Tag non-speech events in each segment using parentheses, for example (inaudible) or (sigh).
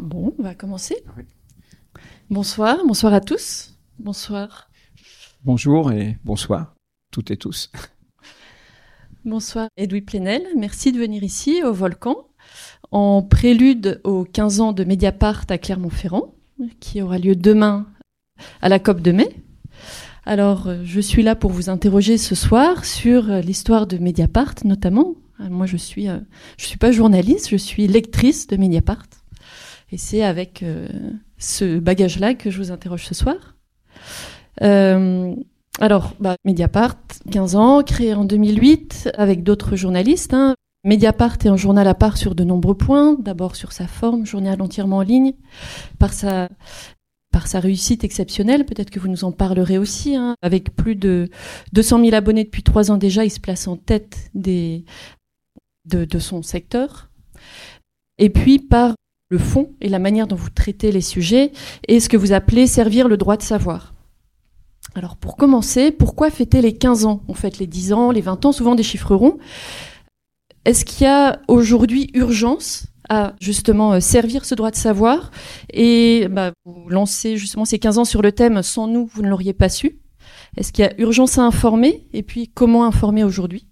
Bon, on va commencer. Bonsoir, bonsoir à tous. Bonsoir. Bonjour et bonsoir, toutes et tous. Bonsoir, Edoui Plenel. Merci de venir ici, au Volcan, en prélude aux 15 ans de Mediapart à Clermont-Ferrand, qui aura lieu demain à la COP de mai. Alors, euh, je suis là pour vous interroger ce soir sur euh, l'histoire de Mediapart, notamment. Euh, moi, je suis, je suis pas journaliste, je suis lectrice de Mediapart. Et c'est avec euh, ce bagage-là que je vous interroge ce soir. Euh, alors, bah, Mediapart, 15 ans, créé en 2008 avec d'autres journalistes. Hein. Mediapart est un journal à part sur de nombreux points. D'abord sur sa forme, journal entièrement en ligne, par sa par sa réussite exceptionnelle, peut-être que vous nous en parlerez aussi, hein. avec plus de 200 000 abonnés depuis trois ans déjà, il se place en tête de, de son secteur. Et puis par le fond et la manière dont vous traitez les sujets et ce que vous appelez servir le droit de savoir. Alors pour commencer, pourquoi fêter les 15 ans? On fête les 10 ans, les 20 ans, souvent des chiffres ronds. Est-ce qu'il y a aujourd'hui urgence à justement euh, servir ce droit de savoir? Et bah, vous lancez justement ces 15 ans sur le thème sans nous, vous ne l'auriez pas su Est-ce qu'il y a urgence à informer? Et puis comment informer aujourd'hui?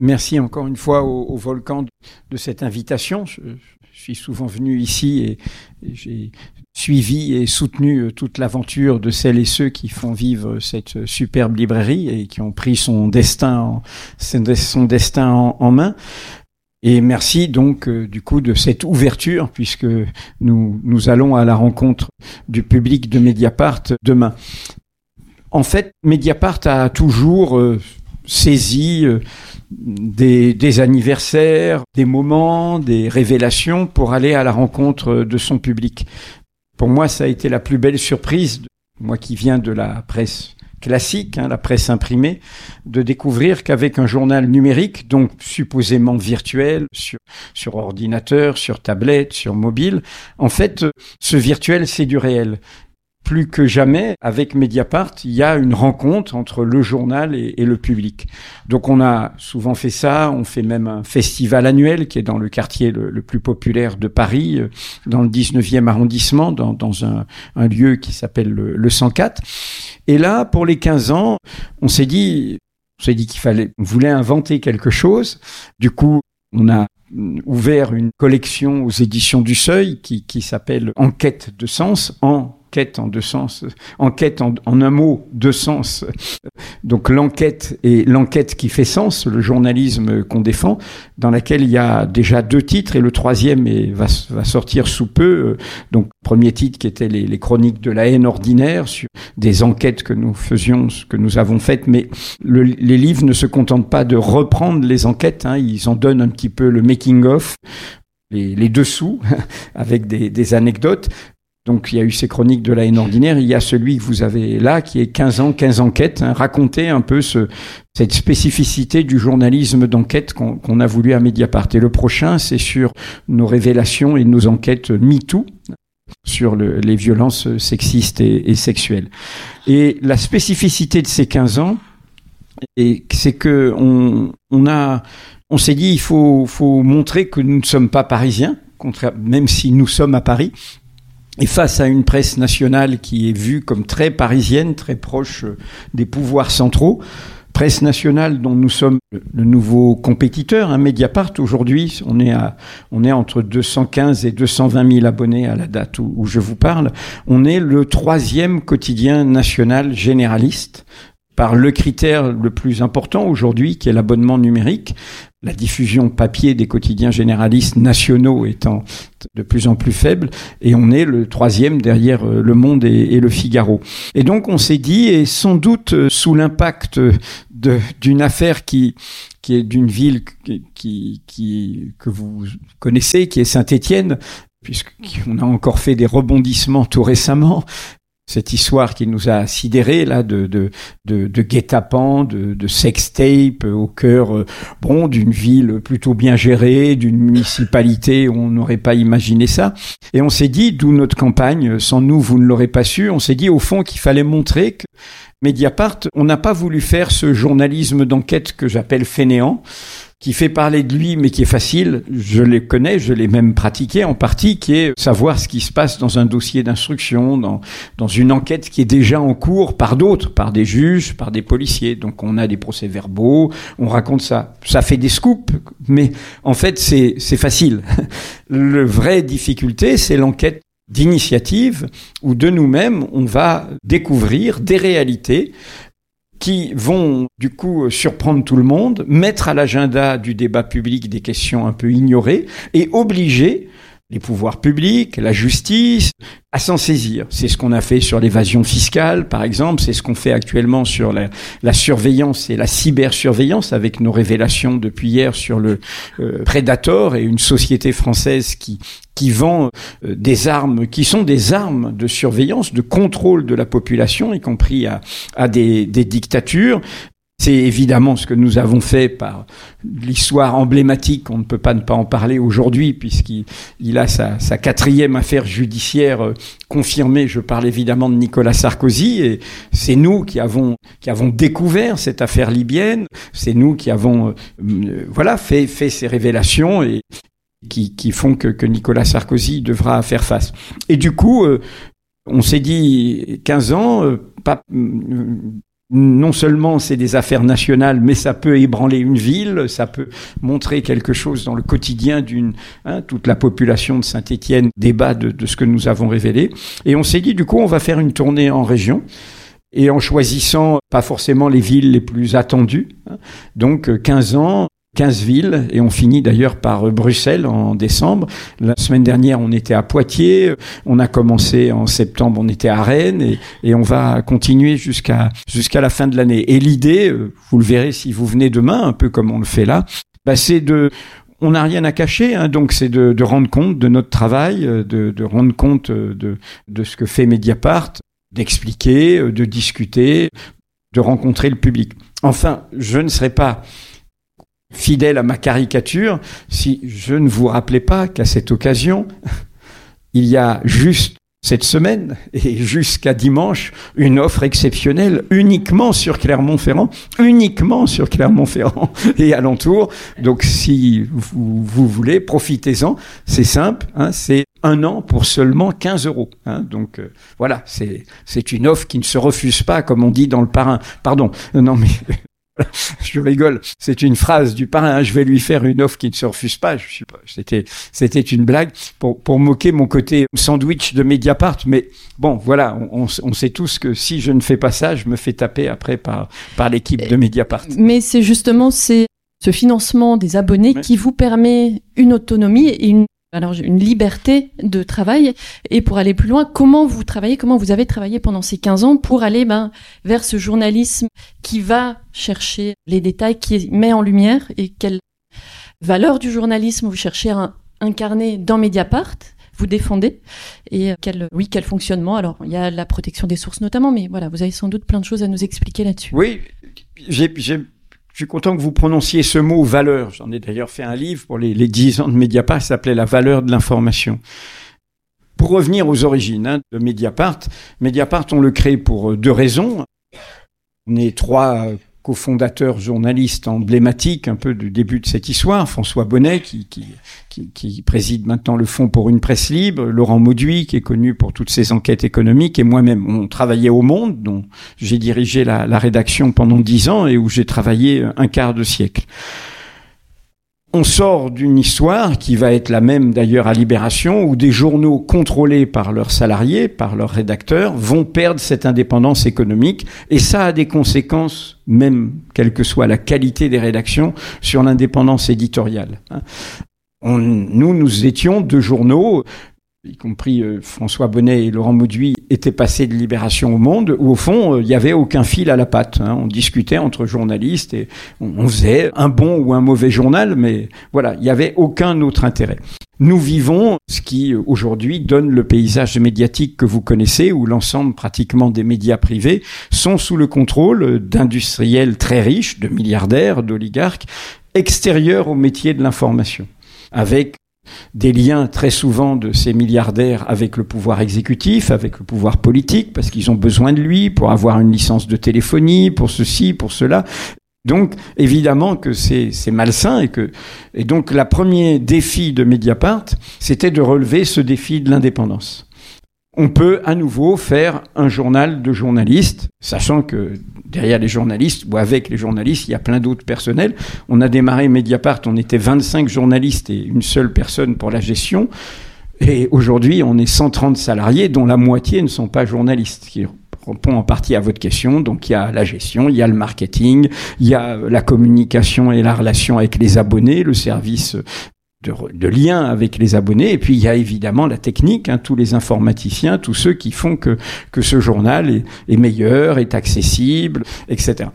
Merci encore une fois au, Volcan de, cette invitation. Suis souvent venu ici et, j'ai suivi et soutenu euh, toute l'aventure de celles et ceux qui font vivre cette superbe librairie et qui ont pris son destin, en, son destin en, main. Et merci donc euh, du coup de cette ouverture puisque nous, nous allons à la rencontre du public de Mediapart demain. En fait, Mediapart a toujours euh, saisi des, anniversaires, des moments, des révélations pour aller à la rencontre de son public. Pour moi, ça a été la plus belle surprise, moi qui viens de la presse classique, hein, la presse imprimée, de découvrir qu'avec un journal numérique, donc supposément virtuel, sur, sur ordinateur, sur tablette, sur mobile, en fait, ce virtuel, c'est du réel plus que jamais, avec Mediapart, il y a une rencontre entre le journal et, le public. Donc on a souvent fait ça, on fait même un festival annuel qui est dans le quartier le, plus populaire de Paris, euh, dans le 19e arrondissement, dans, un, lieu qui s'appelle le, 104. Et là, pour les 15 ans, on s'est dit, dit qu'il fallait, on voulait inventer quelque chose. Du coup, on a ouvert une collection aux éditions du Seuil qui, qui s'appelle Enquête de sens en enquête en deux sens, enquête en, un mot, deux sens. Donc l'enquête et l'enquête qui fait sens, le journalisme qu'on défend, dans laquelle il y a déjà deux titres et le troisième va, sortir sous peu. Donc premier titre qui était les, chroniques de la haine ordinaire des enquêtes que nous faisions, que nous avons faites, mais les livres ne se contentent pas de reprendre les enquêtes, hein, ils en donnent un petit peu le making of les, dessous (laughs) avec des, anecdotes. Donc il y a eu ces chroniques de la haine ordinaire, il y a celui que vous avez là qui est 15 ans, 15 enquêtes, hein, un peu ce, cette spécificité du journalisme d'enquête qu'on a voulu à Mediapart. Et le prochain, c'est sur nos révélations et nos enquêtes MeToo sur le, les violences sexistes et, sexuelles. Et la spécificité de ces 15 ans, c'est que on, on s'est dit il faut montrer que nous ne sommes pas parisiens, même si nous sommes à Paris, et face à une presse nationale qui est vue comme très parisienne, très proche euh, des pouvoirs centraux, presse nationale dont nous sommes le nouveau compétiteur, un hein, Mediapart, aujourd'hui, on est à, on est entre 215 et 220 000 abonnés à la date où, où je vous parle. On est le troisième quotidien national généraliste par le critère le plus important aujourd'hui, qui est l'abonnement numérique, la diffusion papier des quotidiens généralistes nationaux étant de plus en plus faible, et on est le troisième derrière euh, Le Monde et, Le Figaro. Et donc on s'est dit, et sans doute euh, sous l'impact d'une affaire qui qui est d'une ville qui, que vous connaissez, qui est Saint-Étienne, puisqu'on a encore fait des rebondissements tout récemment, cette histoire qui nous a sidérés là de de de, de guet-apens, de, de sextape au cœur euh, bon d'une ville plutôt bien gérée, d'une municipalité où on n'aurait pas imaginé ça. Et on s'est dit, d'où notre campagne, sans nous vous ne l'aurez pas su. On s'est dit au fond qu'il fallait montrer que Mediapart, on n'a pas voulu faire ce journalisme d'enquête que j'appelle fainéant qui fait parler de lui, mais qui est facile. Je les connais, je l'ai même pratiqué en partie, qui est savoir ce qui se passe dans un dossier d'instruction, dans, dans une enquête qui est déjà en cours par d'autres, par des juges, par des policiers. Donc on a des procès-verbaux, on raconte ça. Ça fait des scoops, mais en fait c'est facile. (laughs) Le vraie difficulté, c'est l'enquête d'initiative où de nous-mêmes on va découvrir des réalités qui vont du coup surprendre tout le monde, mettre à l'agenda du débat public des questions un peu ignorées et obliger les pouvoirs publics, la justice, à s'en saisir. C'est ce qu'on a fait sur l'évasion fiscale, par exemple. C'est ce qu'on fait actuellement sur la, la, surveillance et la cybersurveillance, avec nos révélations depuis hier sur le euh, Predator et une société française qui vend euh, des armes qui sont des armes de surveillance, de contrôle de la population, y compris à, des dictatures. C'est évidemment ce que nous avons fait par l'histoire emblématique. On ne peut pas ne pas en parler aujourd'hui puisqu'il a sa, quatrième affaire judiciaire euh, confirmée. Je parle évidemment de Nicolas Sarkozy et c'est nous qui avons découvert cette affaire libyenne. C'est nous qui avons euh, euh, voilà fait fait ces révélations et qui, font que, Nicolas Sarkozy devra faire face. Et du coup, on s'est dit 15 ans, pas non seulement c'est des affaires nationales, mais ça peut ébranler une ville, ça peut montrer quelque chose dans le quotidien d'une... Hein, toute la population de Saint-Étienne débat de, ce que nous avons révélé. Et on s'est dit, du coup, on va faire une tournée en région. Et en choisissant pas forcément les villes les plus attendues. Hein. Donc 15 ans, 15 villes et on finit d'ailleurs par Bruxelles en décembre. La semaine dernière, on était à Poitiers, on a commencé en septembre, on était à Rennes et, et on va continuer jusqu'à jusqu'à la fin de l'année. Et l'idée, euh, vous le verrez si vous venez demain, un peu comme on le fait là, bah c'est de on n'a rien à cacher, hein, donc c'est de, de, rendre compte de notre travail, euh, de, de rendre compte euh, de, de ce que fait Mediapart, d'expliquer, de discuter, de rencontrer le public. Enfin, je ne serai pas fidèle à ma caricature, si je ne vous rappelais pas qu'à cette occasion, il y a juste cette semaine et jusqu'à dimanche une offre exceptionnelle uniquement sur Clermont-Ferrand, uniquement sur Clermont-Ferrand (laughs) et alentour. Donc si vous, voulez, profitez-en. C'est simple, hein, c'est un an pour seulement 15 euros. Hein. Donc euh, voilà, c'est une offre qui ne se refuse pas, comme on dit dans le parrain. Pardon, non mais (laughs) je rigole. C'est une phrase du parrain. Hein. Je vais lui faire une offre qui ne se refuse pas. Je suis pas. C'était, c'était une blague pour, pour moquer mon côté sandwich de Mediapart. Mais bon, voilà, on, on, sait tous que si je ne fais pas ça, je me fais taper après par, par l'équipe de Mediapart. Mais c'est justement, c'est ce financement des abonnés qui vous permet une autonomie et une alors une liberté de travail. Et pour aller plus loin, comment vous travaillez, comment vous avez travaillé pendant ces 15 ans pour aller ben, vers ce journalisme qui va chercher les détails, qui met en lumière et quelle valeur du journalisme vous cherchez à incarner dans Mediapart vous défendez et quel oui quel fonctionnement. Alors il y a la protection des sources notamment mais voilà vous avez sans doute plein de choses à nous expliquer là-dessus. Oui j'ai je suis content que vous prononciez ce mot valeur. J'en ai d'ailleurs fait un livre pour les, les 10 ans de Mediapart, s'appelait La valeur de l'information. Pour revenir aux origines hein, de Mediapart, Mediapart, on le crée pour deux raisons. On est trois cofondateur journaliste emblématique un peu du début de cette histoire, François Bonnet qui, qui, qui, préside maintenant le Fonds pour une presse libre, Laurent Mauduit qui est connu pour toutes ses enquêtes économiques et moi-même. On travaillait au Monde, dont j'ai dirigé la, la rédaction pendant dix ans et où j'ai travaillé un quart de siècle. On sort d'une histoire qui va être la même d'ailleurs à Libération, où des journaux contrôlés par leurs salariés, par leurs rédacteurs, vont perdre cette indépendance économique, et ça a des conséquences, même quelle que soit la qualité des rédactions, sur l'indépendance éditoriale. On, nous, nous étions deux journaux y compris euh, François Bonnet et Laurent Mauduit, étaient passés de Libération au Monde, où au fond, euh, il n'y avait aucun fil à la patte. Hein. On discutait entre journalistes et on, faisait un bon ou un mauvais journal, mais voilà, il n'y avait aucun autre intérêt. Nous vivons ce qui euh, aujourd'hui donne le paysage médiatique que vous connaissez, où l'ensemble pratiquement des médias privés sont sous le contrôle d'industriels très riches, de milliardaires, d'oligarques, extérieurs au métier de l'information avec des liens très souvent de ces milliardaires avec le pouvoir exécutif, avec le pouvoir politique, parce qu'ils ont besoin de lui pour avoir une licence de téléphonie, pour ceci, pour cela. Donc, évidemment que c'est malsain et que, et donc, le premier défi de Mediapart, c'était de relever ce défi de l'indépendance. On peut à nouveau faire un journal de journalistes, sachant que derrière les journalistes ou avec les journalistes, il y a plein d'autres personnels. On a démarré Mediapart, on était 25 journalistes et une seule personne pour la gestion. Et aujourd'hui, on est 130 salariés, dont la moitié ne sont pas journalistes, qui répond en partie à votre question. Donc il y a la gestion, il y a le marketing, il y a la communication et la relation avec les abonnés, le service de, de, lien avec les abonnés. Et puis il y a évidemment la technique, hein, tous les informaticiens, tous ceux qui font que, que ce journal est, est meilleur, est accessible, etc.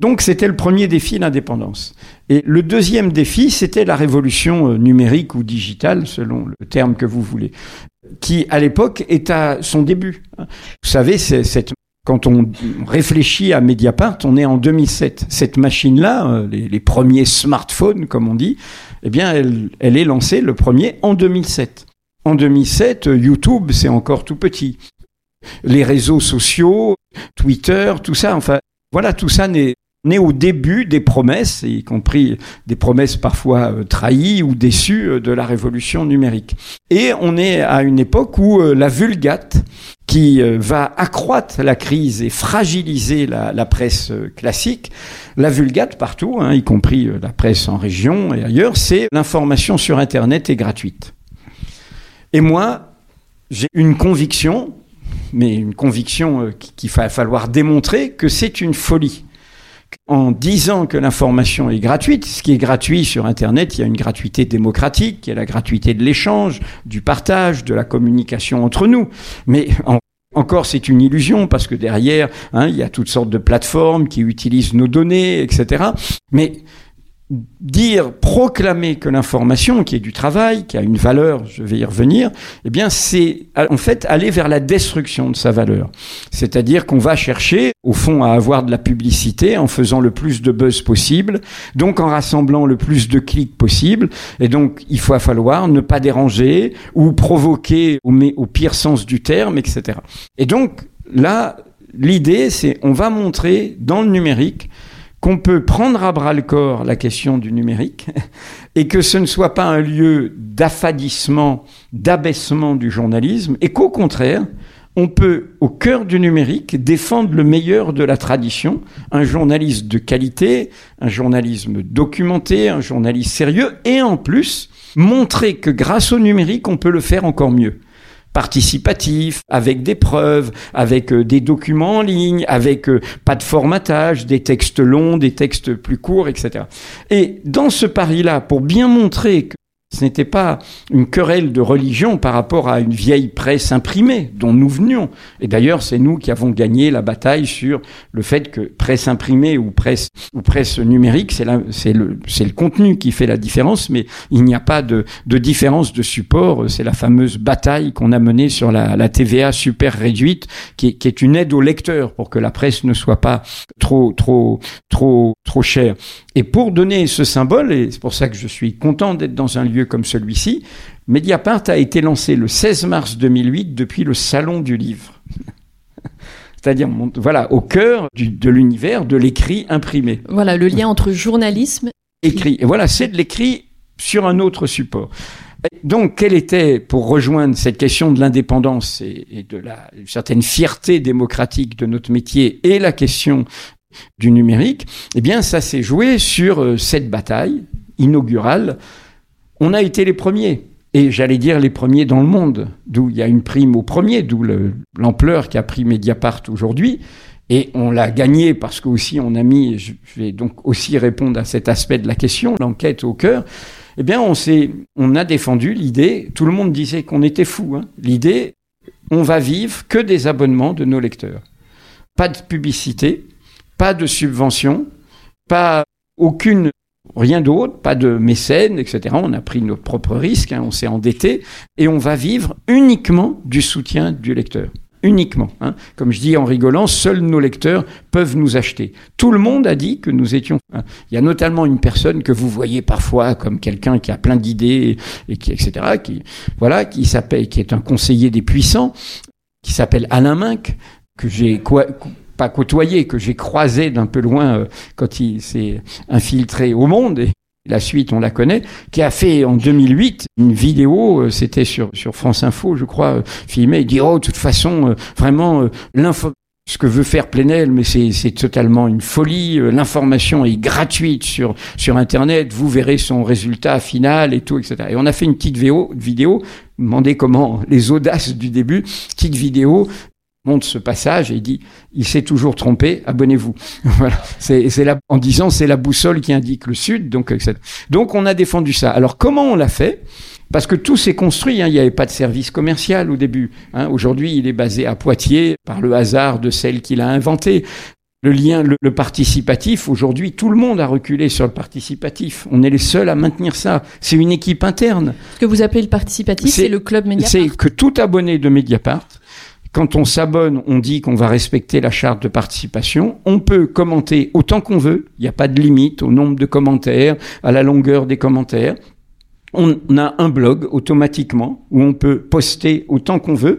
Donc c'était le premier défi, l'indépendance. Et le deuxième défi, c'était la révolution euh, numérique ou digitale, selon le terme que vous voulez, qui à l'époque est à son début. Vous savez, c'est cette quand on réfléchit à Mediapart, on est en 2007. Cette machine-là, euh, les, les, premiers smartphones, comme on dit, eh bien, elle, elle est lancée le premier en 2007. En 2007, euh, YouTube, c'est encore tout petit. Les réseaux sociaux, Twitter, tout ça, enfin, voilà, tout ça n'est est au début des promesses, y compris des promesses parfois euh, trahies ou déçues euh, de la révolution numérique. Et on est à une époque où la vulgate, qui va accroître la crise et fragiliser la, presse classique, la vulgate partout, hein, y compris la presse en région et ailleurs, c'est l'information sur Internet est gratuite. Et moi, j'ai une conviction, mais une conviction qu'il va falloir démontrer que c'est une folie en disant que l'information est gratuite, ce qui est gratuit sur Internet, il y a une gratuité démocratique, il y a la gratuité de l'échange, du partage, de la communication entre nous. Mais encore, c'est une illusion parce que derrière, hein, il y a toutes sortes de plateformes qui utilisent nos données, etc. Mais dire, proclamer que l'information, qui est du travail, qui a une valeur, je vais y revenir, eh bien, c'est en fait aller vers la destruction de sa valeur. C'est-à-dire qu'on va chercher, au fond, à avoir de la publicité en faisant le plus de buzz possible, donc en rassemblant le plus de clics possible. Et donc, il va falloir ne pas déranger ou provoquer au, au pire sens du terme, etc. Et donc, là, l'idée, c'est on va montrer dans le numérique qu'on peut prendre à bras le corps la question du numérique (laughs) et que ce ne soit pas un lieu d'affadissement, d'abaissement du journalisme et qu'au contraire, on peut, au cœur du numérique, défendre le meilleur de la tradition, un journaliste de qualité, un journalisme documenté, un journaliste sérieux, et en plus, montrer que grâce au numérique, on peut le faire encore mieux participatif, avec des preuves, avec euh, des documents en ligne, avec euh, pas de formatage, des textes longs, des textes plus courts, etc. Et dans ce pari-là, pour bien montrer que ce n'était pas une querelle de religion par rapport à une vieille presse imprimée dont nous venions. Et d'ailleurs, c'est nous qui avons gagné la bataille sur le fait que presse imprimée ou presse, ou presse numérique, c'est le, le contenu qui fait la différence, mais il n'y a pas de, de, différence de support. C'est la fameuse bataille qu'on a menée sur la, la TVA super réduite, qui, qui, est une aide au lecteur pour que la presse ne soit pas trop, trop, trop, trop chère. Et pour donner ce symbole, et c'est pour ça que je suis content d'être dans un lieu comme celui-ci, Mediapart a été lancé le 16 mars 2008 depuis le Salon du Livre. (laughs) C'est-à-dire, voilà, au cœur de l'univers de l'écrit imprimé. Voilà, le lien entre journalisme écrit. Et voilà, c'est de l'écrit sur un autre support. Donc, quelle était, pour rejoindre cette question de l'indépendance et, et, de la certaine fierté démocratique de notre métier et la question du numérique, eh bien, ça s'est joué sur euh, cette bataille inaugurale. On a été les premiers. Et j'allais dire les premiers dans le monde, d'où il y a une prime au premier, d'où l'ampleur qu'a pris Mediapart aujourd'hui. Et on l'a gagné parce qu'aussi on a mis, je vais donc aussi répondre à cet aspect de la question, l'enquête au cœur. Eh bien, on on a défendu l'idée. Tout le monde disait qu'on était fou. Hein, l'idée, on va vivre que des abonnements de nos lecteurs, pas de publicité, pas de subvention, pas aucune rien d'autre, pas de mécène, etc. On a pris notre propre risque, hein, on s'est endetté, et on va vivre uniquement du soutien du lecteur. Uniquement. Hein. Comme je dis en rigolant, seuls nos lecteurs peuvent nous acheter. Tout le monde a dit que nous étions. Hein. Il y a notamment une personne que vous voyez parfois comme quelqu'un qui a plein d'idées et qui, etc. Qui, voilà, qui qui est un conseiller des puissants, qui s'appelle Alain Minck, que j'ai pas côtoyé, que j'ai croisé d'un peu loin quand il s'est infiltré au monde. Et la suite, on la connaît, qui a fait en 2008 une vidéo, c'était sur, sur France Info, je crois, filmé. Il dit, oh, de toute façon, vraiment, l'info ce que veut faire Plenel, mais c'est totalement une folie. Euh, l'information est gratuite sur, sur Internet. Vous verrez son résultat final et tout, etc. Et on a fait une petite vidéo, vidéo demandez comment les audaces du début, petite vidéo montre ce passage et il dit il s'est toujours trompé abonnez-vous (laughs) voilà c'est c'est en disant c'est la boussole qui indique le sud donc etc. donc on a défendu ça alors comment on l'a fait? Parce que tout s'est construit, hein. il n'y avait pas de service commercial au début. Hein. Aujourd'hui, il est basé à Poitiers par le hasard de celle qu'il a inventée. Le lien, le, participatif, aujourd'hui, tout le monde a reculé sur le participatif. On est les seuls à maintenir ça. C'est une équipe interne. Ce que vous appelez le participatif, c'est le club Mediapart. C'est que tout abonné de Mediapart, quand on s'abonne, on dit qu'on va respecter la charte de participation. On peut commenter autant qu'on veut. Il n'y a pas de limite au nombre de commentaires, à la longueur des commentaires on a un blog automatiquement où on peut poster autant qu'on veut.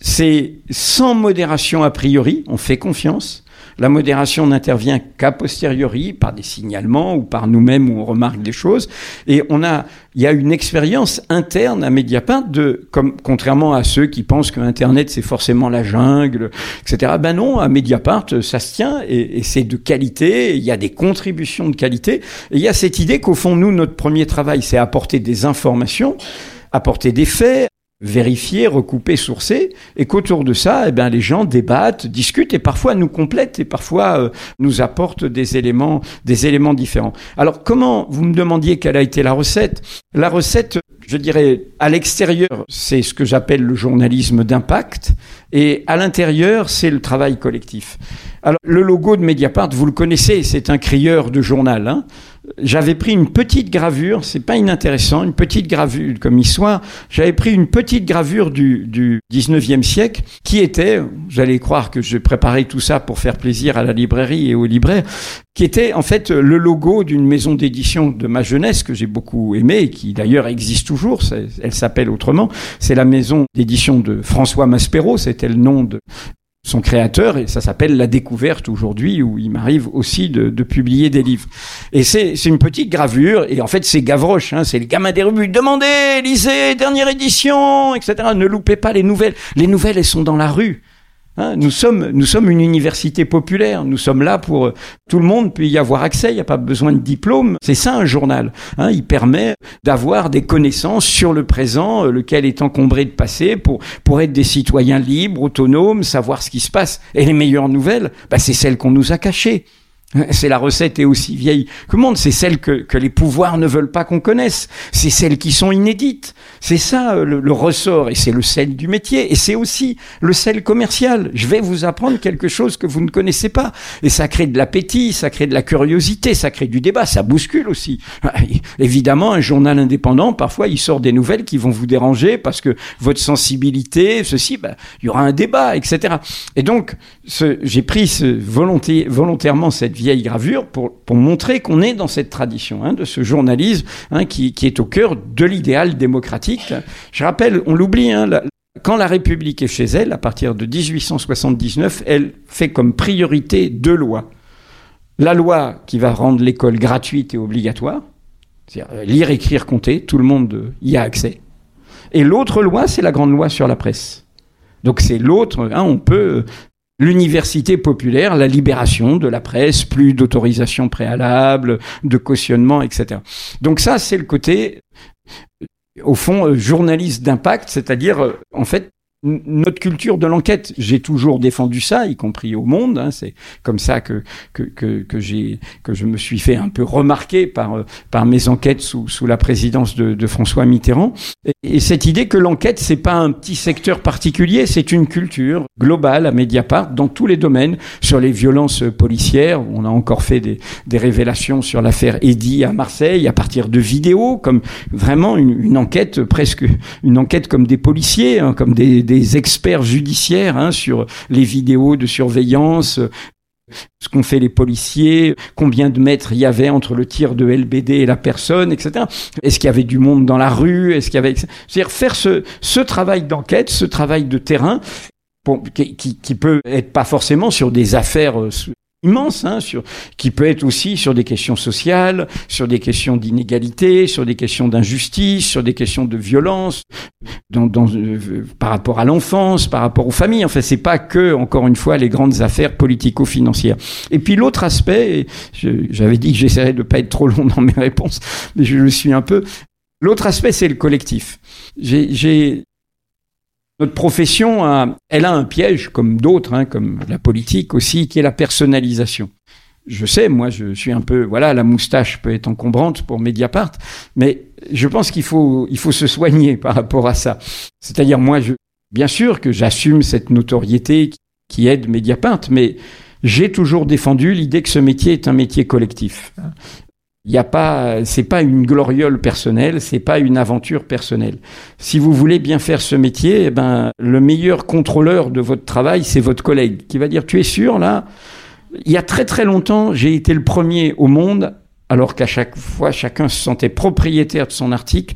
C'est sans modération a priori, on fait confiance. La modération n'intervient qu'à posteriori, par des signalements ou par nous-mêmes où on remarque des choses. Et on a, il y a une expérience interne à Mediapart de, comme, contrairement à ceux qui pensent que Internet c'est forcément la jungle, etc. Ben non, à Mediapart, ça se tient et, et c'est de qualité. Il y a des contributions de qualité. Et il y a cette idée qu'au fond, nous, notre premier travail, c'est apporter des informations apporter des faits, vérifier, recouper, sourcer, et qu'autour de ça, eh bien, les gens débattent, discutent et parfois nous complètent et parfois euh, nous apportent des éléments, des éléments différents. Alors, comment vous me demandiez quelle a été la recette? La recette, je dirais, à l'extérieur, c'est ce que j'appelle le journalisme d'impact, et à l'intérieur, c'est le travail collectif. Alors, le logo de Mediapart, vous le connaissez, c'est un crieur de journal. Hein j'avais pris une petite gravure, c'est pas inintéressant, une petite gravure comme histoire. J'avais pris une petite gravure du, du 19e siècle qui était, j'allais croire que je préparais tout ça pour faire plaisir à la librairie et aux libraires, qui était en fait le logo d'une maison d'édition de ma jeunesse que j'ai beaucoup aimée et qui d'ailleurs existe toujours. Elle s'appelle autrement. C'est la maison d'édition de François Maspero. C'était le nom de, son créateur, et ça s'appelle La Découverte aujourd'hui, où il m'arrive aussi de, publier des livres. Et c'est une petite gravure, et en fait c'est Gavroche, hein, c'est le gamin des revues. Demandez, lisez, dernière édition, etc. Ne loupez pas les nouvelles. Les nouvelles, elles sont dans la rue. Hein, nous sommes, nous sommes une université populaire. Nous sommes là pour euh, tout le monde peut y avoir accès. Il n'y a pas besoin de diplôme. C'est ça un journal. Hein, il permet d'avoir des connaissances sur le présent, euh, lequel est encombré de passé, pour pour être des citoyens libres, autonomes, savoir ce qui se passe. Et les meilleures nouvelles, bah, c'est celles qu'on nous a cachées. C'est la recette est aussi vieille que le monde. C'est celle que, que, les pouvoirs ne veulent pas qu'on connaisse. C'est celles qui sont inédites. C'est ça euh, le, ressort et c'est le sel du métier. Et c'est aussi le sel commercial. Je vais vous apprendre quelque chose que vous ne connaissez pas. Et ça crée de l'appétit, ça crée de la curiosité, ça crée du débat, ça bouscule aussi. (laughs) Évidemment, un journal indépendant, parfois, il sort des nouvelles qui vont vous déranger parce que votre sensibilité, ceci, ben, il y aura un débat, etc. Et donc, j'ai pris ce, volontairement cette vieille gravure pour, montrer qu'on est dans cette tradition hein, de ce journalisme hein, qui, est au cœur de l'idéal démocratique. Je rappelle, on l'oublie, hein, quand la République est chez elle, à partir de 1879, elle fait comme priorité deux lois. La loi qui va rendre l'école gratuite et obligatoire, c'est-à-dire euh, lire, écrire, compter, tout le monde y a accès. Et l'autre loi, c'est la grande loi sur la presse. Donc c'est l'autre, on peut l'université populaire, la libération de la presse, plus d'autorisation préalable, de cautionnement, etc. Donc ça, c'est le côté, au fond, euh, journaliste d'impact, c'est-à-dire, euh, en fait, notre culture de l'enquête, j'ai toujours défendu ça, y compris au monde. Hein, c'est comme ça que que, que, que j'ai que je me suis fait un peu remarquer par euh, par mes enquêtes sous, sous la présidence de, de François Mitterrand. Et, cette idée que l'enquête c'est pas un petit secteur particulier, c'est une culture globale à Mediapart dans tous les domaines sur les violences policières. On a encore fait des, des révélations sur l'affaire Eddy à Marseille à partir de vidéos, comme vraiment une, une enquête presque une enquête comme des policiers, hein, comme des des experts judiciaires hein, sur les vidéos de surveillance, ce qu'ont fait les policiers, combien de mètres il y avait entre le tir de LBD et la personne, etc. Est-ce qu'il y avait du monde dans la rue? Est-ce qu'il y avait... C'est-à-dire faire ce, travail d'enquête, ce travail de terrain, qui, qui, peut être pas forcément sur des affaires immenses, hein, sur, qui peut être aussi sur des questions sociales, sur des questions d'inégalité, sur des questions d'injustice, sur des questions de violence, dans, dans, euh, par rapport à l'enfance, par rapport aux familles. Enfin, c'est pas que, encore une fois, les grandes affaires politico-financières. Et puis l'autre aspect, j'avais dit que j'essaierais de pas être trop long dans mes réponses, mais je le suis un peu. L'autre aspect, c'est le collectif. J'ai notre profession, a, elle a un piège, comme d'autres, hein, comme la politique aussi, qui est la personnalisation. Je sais, moi, je suis un peu, voilà, la moustache peut être encombrante pour Mediapart, mais je pense qu'il faut, il faut se soigner par rapport à ça. C'est-à-dire, moi, je, bien sûr que j'assume cette notoriété qui aide Mediapart, mais j'ai toujours défendu l'idée que ce métier est un métier collectif. Il n'y a pas, c'est pas une gloriole personnelle, c'est pas une aventure personnelle. Si vous voulez bien faire ce métier, eh ben, le meilleur contrôleur de votre travail, c'est votre collègue qui va dire, tu es sûr, là? Il y a très très longtemps, j'ai été le premier au monde, alors qu'à chaque fois, chacun se sentait propriétaire de son article,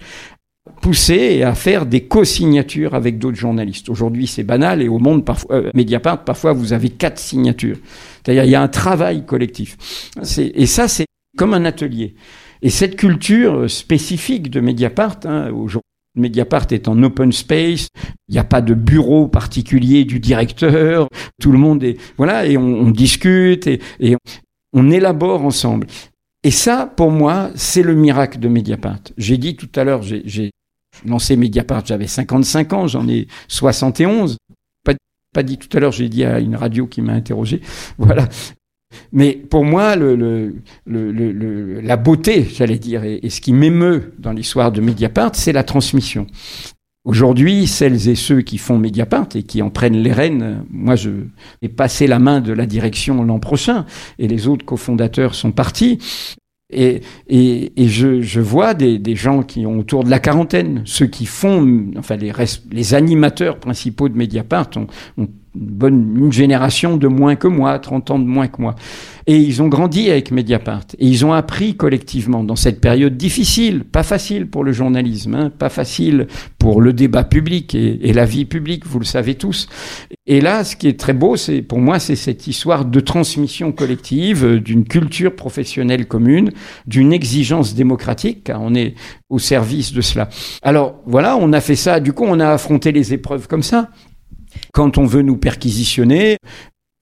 pousser à faire des co-signatures avec d'autres journalistes. Aujourd'hui, c'est banal et au monde, parfois, euh, Mediapart, parfois, vous avez quatre signatures. C'est-à-dire, il y a un travail collectif. Et ça, c'est comme un atelier. Et cette culture spécifique de Mediapart, hein, aujourd'hui, Mediapart est en open space, il n'y a pas de bureau particulier du directeur, tout le monde est voilà et on, discute et, on élabore ensemble. Et ça, pour moi, c'est le miracle de Mediapart. J'ai dit tout à l'heure, j'ai lancé Mediapart, j'avais 55 ans, j'en ai 71. Pas, pas dit tout à l'heure, j'ai dit à une radio qui m'a interrogé. (laughs) Voilà. Mais pour moi, la beauté, j'allais dire, et, ce qui m'émeut dans l'histoire de Mediapart, c'est la transmission. Aujourd'hui, celles et ceux qui font Mediapart et qui en prennent les rênes, moi je vais passer la main de la direction l'an prochain et les autres cofondateurs sont partis. Et, je, vois des, gens qui ont autour de la quarantaine, ceux qui font, enfin les, les animateurs principaux de Mediapart ont, bonne une génération de moins que moi, 30 ans de moins que moi. Et ils ont grandi avec Mediapart. Et ils ont appris collectivement dans cette période difficile, pas facile pour le journalisme, hein, pas facile pour le débat public et, et, la vie publique, vous le savez tous. Et là, ce qui est très beau, c'est pour moi, c'est cette histoire de transmission collective, euh, d'une culture professionnelle commune, d'une exigence démocratique, car on est au service de cela. Alors voilà, on a fait ça. Du coup, on a affronté les épreuves comme ça. Quand on veut nous perquisitionner,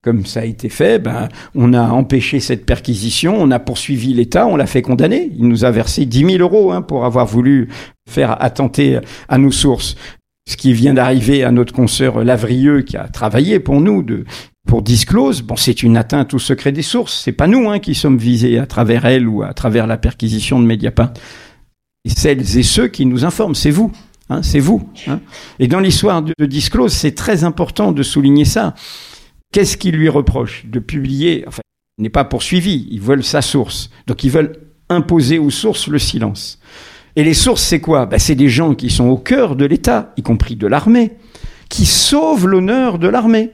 comme ça a été fait, ben, on a empêché cette perquisition, on a poursuivi l'État, on l'a fait condamner. Il nous a versé 10 000 euros hein, pour avoir voulu faire attenter à nos sources. Ce qui vient d'arriver à notre consoeur Lavrieux, qui a travaillé pour nous, pour Disclose, bon, c'est une atteinte au secret des sources. C'est pas nous hein, qui sommes visés à travers elle ou à travers la perquisition de Mediapart. Et celles et ceux qui nous informent, c'est vous. Hein, c'est vous. Hein. Et dans l'histoire de, Disclose, c'est très important de souligner ça. Qu'est-ce qu'ils lui reprochent De publier, enfin, il n'est pas poursuivi, ils veulent sa source. Donc ils veulent imposer aux sources le silence. Et les sources, c'est quoi? Ben, C'est des gens qui sont au cœur de l'État, y compris de l'armée, qui sauvent l'honneur de l'armée.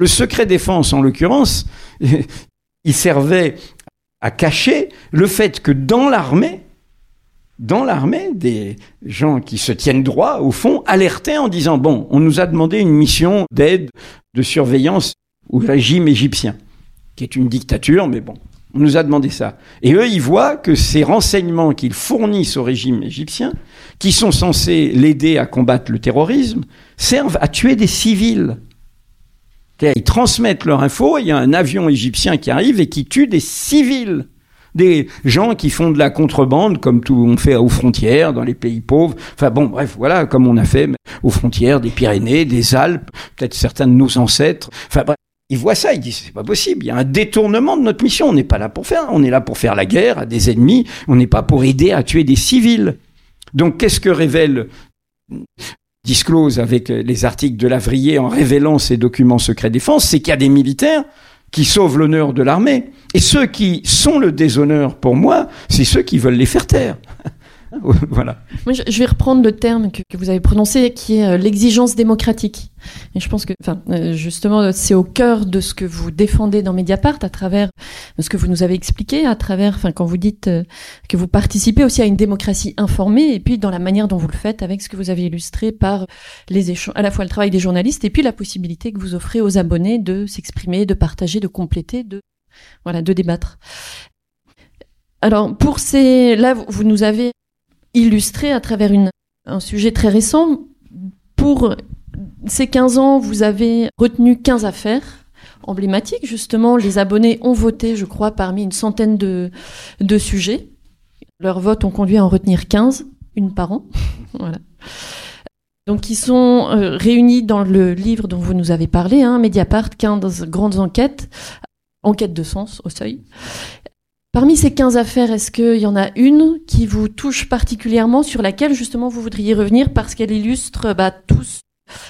Le secret défense, en l'occurrence, (laughs) il servait à cacher le fait que dans l'armée, dans l'armée, des gens qui se tiennent droit, au fond, alertaient en disant, bon, on nous a demandé une mission d'aide, de surveillance au régime égyptien, qui est une dictature, mais bon, on nous a demandé ça. Et eux, ils voient que ces renseignements qu'ils fournissent au régime égyptien, qui sont censés l'aider à combattre le terrorisme, servent à tuer des civils. Ils transmettent leur info, il y a un avion égyptien qui arrive et qui tue des civils des gens qui font de la contrebande, comme tout on fait aux frontières, dans les pays pauvres. Enfin bon, bref, voilà, comme on a fait aux frontières des Pyrénées, des Alpes, peut-être certains de nos ancêtres. Enfin bref, ils voient ça, ils disent c'est pas possible, il y a un détournement de notre mission, on n'est pas là pour faire, on est là pour faire la guerre à des ennemis, on n'est pas pour aider à tuer des civils. Donc qu'est-ce que révèle Disclose avec les articles de Lavrier en révélant ces documents secrets défense, c'est qu'il y a des militaires qui sauvent l'honneur de l'armée. Et ceux qui sont le déshonneur pour moi, c'est ceux qui veulent les faire taire. (laughs) voilà. Moi, je vais reprendre le terme que, vous avez prononcé, qui est l'exigence démocratique. Et je pense que, enfin, justement, c'est au cœur de ce que vous défendez dans Mediapart, à travers ce que vous nous avez expliqué, à travers, enfin, quand vous dites que vous participez aussi à une démocratie informée, et puis dans la manière dont vous le faites, avec ce que vous avez illustré par les échanges, à la fois le travail des journalistes, et puis la possibilité que vous offrez aux abonnés de s'exprimer, de partager, de compléter, de voilà, de débattre. Alors, pour ces. Là, vous nous avez illustré à travers un sujet très récent. Pour ces 15 ans, vous avez retenu 15 affaires emblématiques. Justement, les abonnés ont voté, je crois, parmi une centaine de, sujets. Leurs votes ont conduit à en retenir 15, une par an. (laughs) Donc, ils sont euh, réunis dans le livre dont vous nous avez parlé, hein, Mediapart, 15 grandes enquêtes, enquête de sens au seuil. Parmi ces 15 affaires, est-ce qu'il y en a une qui vous touche particulièrement, sur laquelle justement vous voudriez revenir parce qu'elle illustre bah, tout,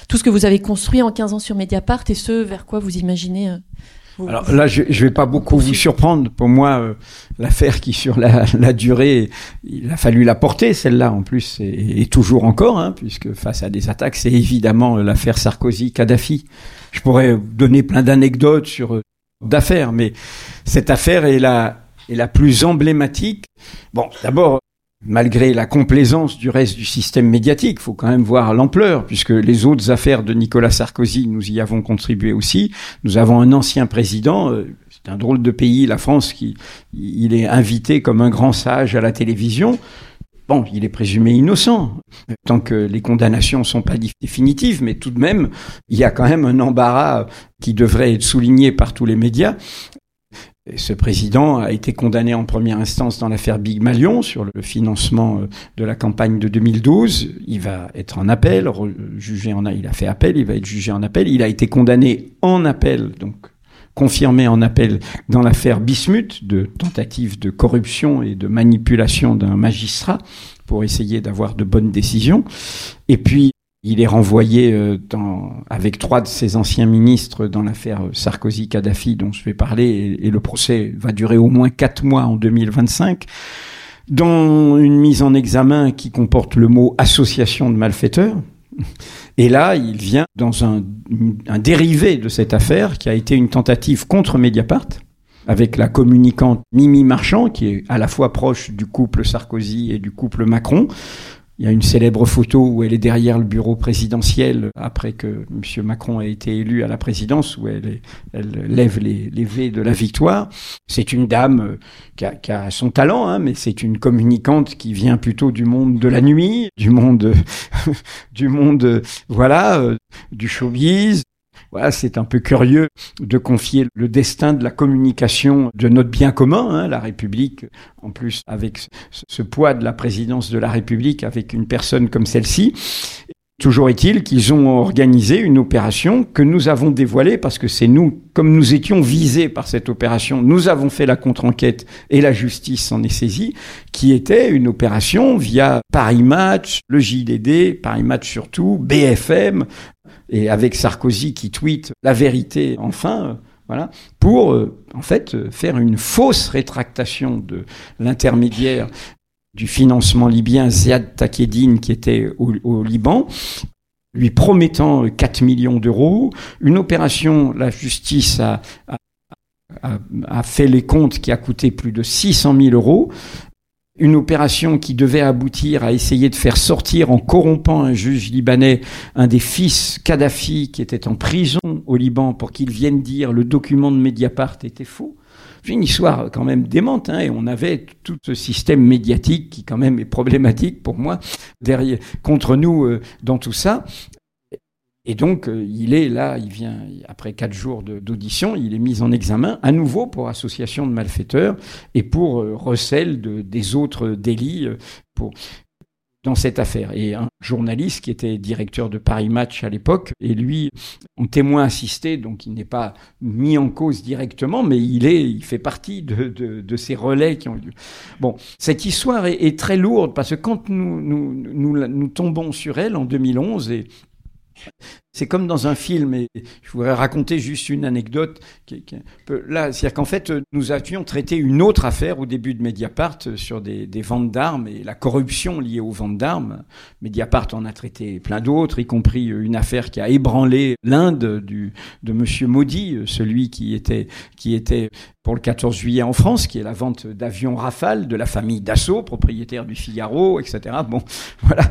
tout, ce que vous avez construit en 15 ans sur Mediapart et ce vers quoi vous imaginez euh, alors là, je ne vais pas beaucoup vous surprendre. Pour moi, euh, l'affaire qui, sur la, (laughs) la, durée, il a fallu la porter, celle-là en plus, et, et toujours encore, hein, puisque face à des attaques, c'est évidemment l'affaire Sarkozy-Kadhafi. Je pourrais donner plein d'anecdotes sur euh, d'affaires, mais cette affaire est la, est la plus emblématique. Bon, d'abord, malgré la complaisance du reste du système médiatique, faut quand même voir l'ampleur, puisque les autres affaires de Nicolas Sarkozy, nous y avons contribué aussi. Nous avons un ancien président, euh, c'est un drôle de pays, la France, qui il est invité comme un grand sage à la télévision. Bon, il est présumé innocent, tant que les condamnations sont pas définitives, mais tout de même, il y a quand même un embarras qui devrait être souligné par tous les médias. Ce président a été condamné en première instance dans l'affaire Big Malion sur le financement euh, de la campagne de 2012. Il va être en appel, jugé en, il a fait appel, il va être jugé en appel. Il a été condamné en appel, donc confirmé en appel dans l'affaire Bismuth de tentative de corruption et de manipulation d'un magistrat pour essayer d'avoir de bonnes décisions. Et puis, il est renvoyé euh, avec trois de ses anciens ministres dans l'affaire Sarkozy-Kadhafi dont je vais parler, et, le procès va durer au moins quatre mois en 2025, dans une mise en examen qui comporte le mot association de malfaiteurs. Et là, il vient dans un, un, dérivé de cette affaire qui a été une tentative contre Mediapart, avec la communicante Mimi Marchand, qui est à la fois proche du couple Sarkozy et du couple Macron, il y a une célèbre photo où elle est derrière le bureau présidentiel après que M. Macron a été élu à la présidence, où elle, lève les, les V de la victoire. C'est une dame euh, qui a, qui a son talent, hein, mais c'est une communicante qui vient plutôt du monde de la nuit, du monde, (laughs) du monde, voilà, euh, du showbiz, voilà, c'est un peu curieux de confier le destin de la communication de notre bien commun, hein, la République, en plus avec ce poids de la présidence de la République, avec une personne comme celle-ci. Toujours est-il qu'ils ont organisé une opération que nous avons dévoilée parce que c'est nous, comme nous étions visés par cette opération, nous avons fait la contre-enquête et la justice s'en est saisie, qui était une opération via Paris Match, le JDD, Paris Match surtout, BFM, et avec Sarkozy qui tweet la vérité enfin, euh, voilà, pour euh, en fait euh, faire une fausse rétractation de l'intermédiaire du financement libyen Ziad Takedine qui était au, Liban lui promettant 4 millions d'euros, une opération, la justice a, a, a, fait les comptes qui a coûté plus de 600 000 euros, une opération qui devait aboutir à essayer de faire sortir en corrompant un juge libanais un des fils Kadhafi qui était en prison au Liban pour qu'il vienne dire le document de Mediapart était faux. C'est une histoire quand même démente, hein, et on avait tout ce système médiatique qui quand même est problématique pour moi derrière contre nous euh, dans tout ça. Et donc, euh, il est là, il vient, après quatre jours d'audition, il est mis en examen à nouveau pour association de malfaiteurs et pour euh, recel de, des autres délits euh, dans cette affaire. Et un journaliste qui était directeur de Paris Match à l'époque, et lui, en témoin assisté, donc il n'est pas mis en cause directement, mais il est, il fait partie de, de, ces relais qui ont lieu. Bon, cette histoire est, est, très lourde parce que quand nous, nous, nous, nous tombons sur elle en 2011 et C'est comme dans un film, et je voudrais raconter juste une anecdote. Là, c'est-à-dire qu'en fait, nous avions traité une autre affaire au début de Mediapart sur des, ventes d'armes et la corruption liée aux ventes d'armes. Mediapart en a traité plein d'autres, y compris une affaire qui a ébranlé l'Inde du, de Monsieur Modi, celui qui était, qui était pour le 14 juillet en France, qui est la vente d'avions Rafale de la famille Dassault, propriétaire du Figaro, etc. Bon, (laughs) voilà.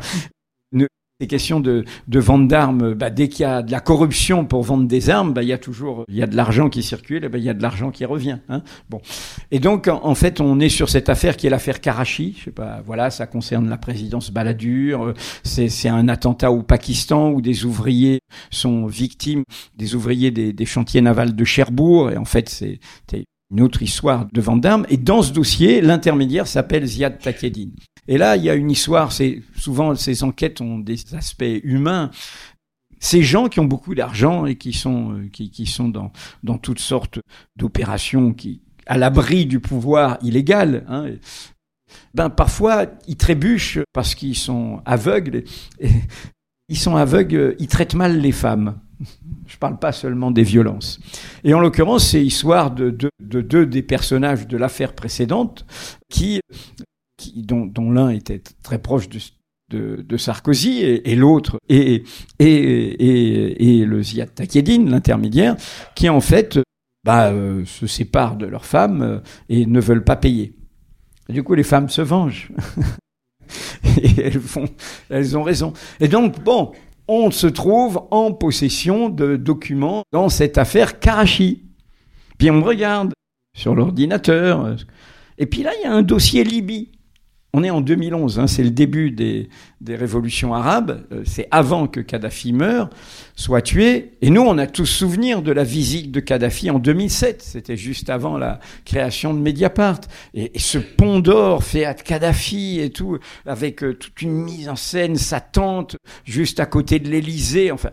Les questions de, de vente d'armes, bah, dès qu'il y a de la corruption pour vendre des armes, bah, il y a toujours il y a de l'argent qui circule, et bah, il y a de l'argent qui revient. Hein bon, et donc en, fait on est sur cette affaire qui est l'affaire Karachi. Je sais pas, voilà, ça concerne la présidence Balladur. C'est un attentat au Pakistan où des ouvriers sont victimes, des ouvriers des, des chantiers navals de Cherbourg. Et en fait c'est une autre histoire de vente d'armes. Et dans ce dossier, l'intermédiaire s'appelle Ziad Takedine. Et là, il y a une histoire, c'est souvent ces enquêtes ont des aspects humains. Ces gens qui ont beaucoup d'argent et qui sont euh, qui, qui sont dans dans toutes sortes d'opérations qui à l'abri du pouvoir illégal. Hein, ben parfois ils trébuchent parce qu'ils sont aveugles. Et, ils sont aveugles, ils traitent mal les femmes. Je parle pas seulement des violences. Et en l'occurrence, c'est l'histoire de deux de, de, des personnages de l'affaire précédente qui dont, l'un était très proche de, Sarkozy et, l'autre et, le Ziad Takedine, l'intermédiaire, qui en fait bah, euh, se séparent de leurs femmes euh, et ne veulent pas payer. du coup, les femmes se vengent. (laughs) et elles, font, elles ont raison. Et donc, bon, on se trouve en possession de documents dans cette affaire Karachi. Puis on regarde sur l'ordinateur. Et puis là, il y a un dossier Libye. On est en 2011, hein, c'est le début des, révolutions arabes, euh, c'est avant que Kadhafi meure, soit tué. Et nous, on a tous souvenir de la visite de Kadhafi en 2007, c'était juste avant la création de Mediapart. Et, ce pont d'or fait à Kadhafi et tout, avec euh, toute une mise en scène, sa tente juste à côté de l'Élysée. Enfin,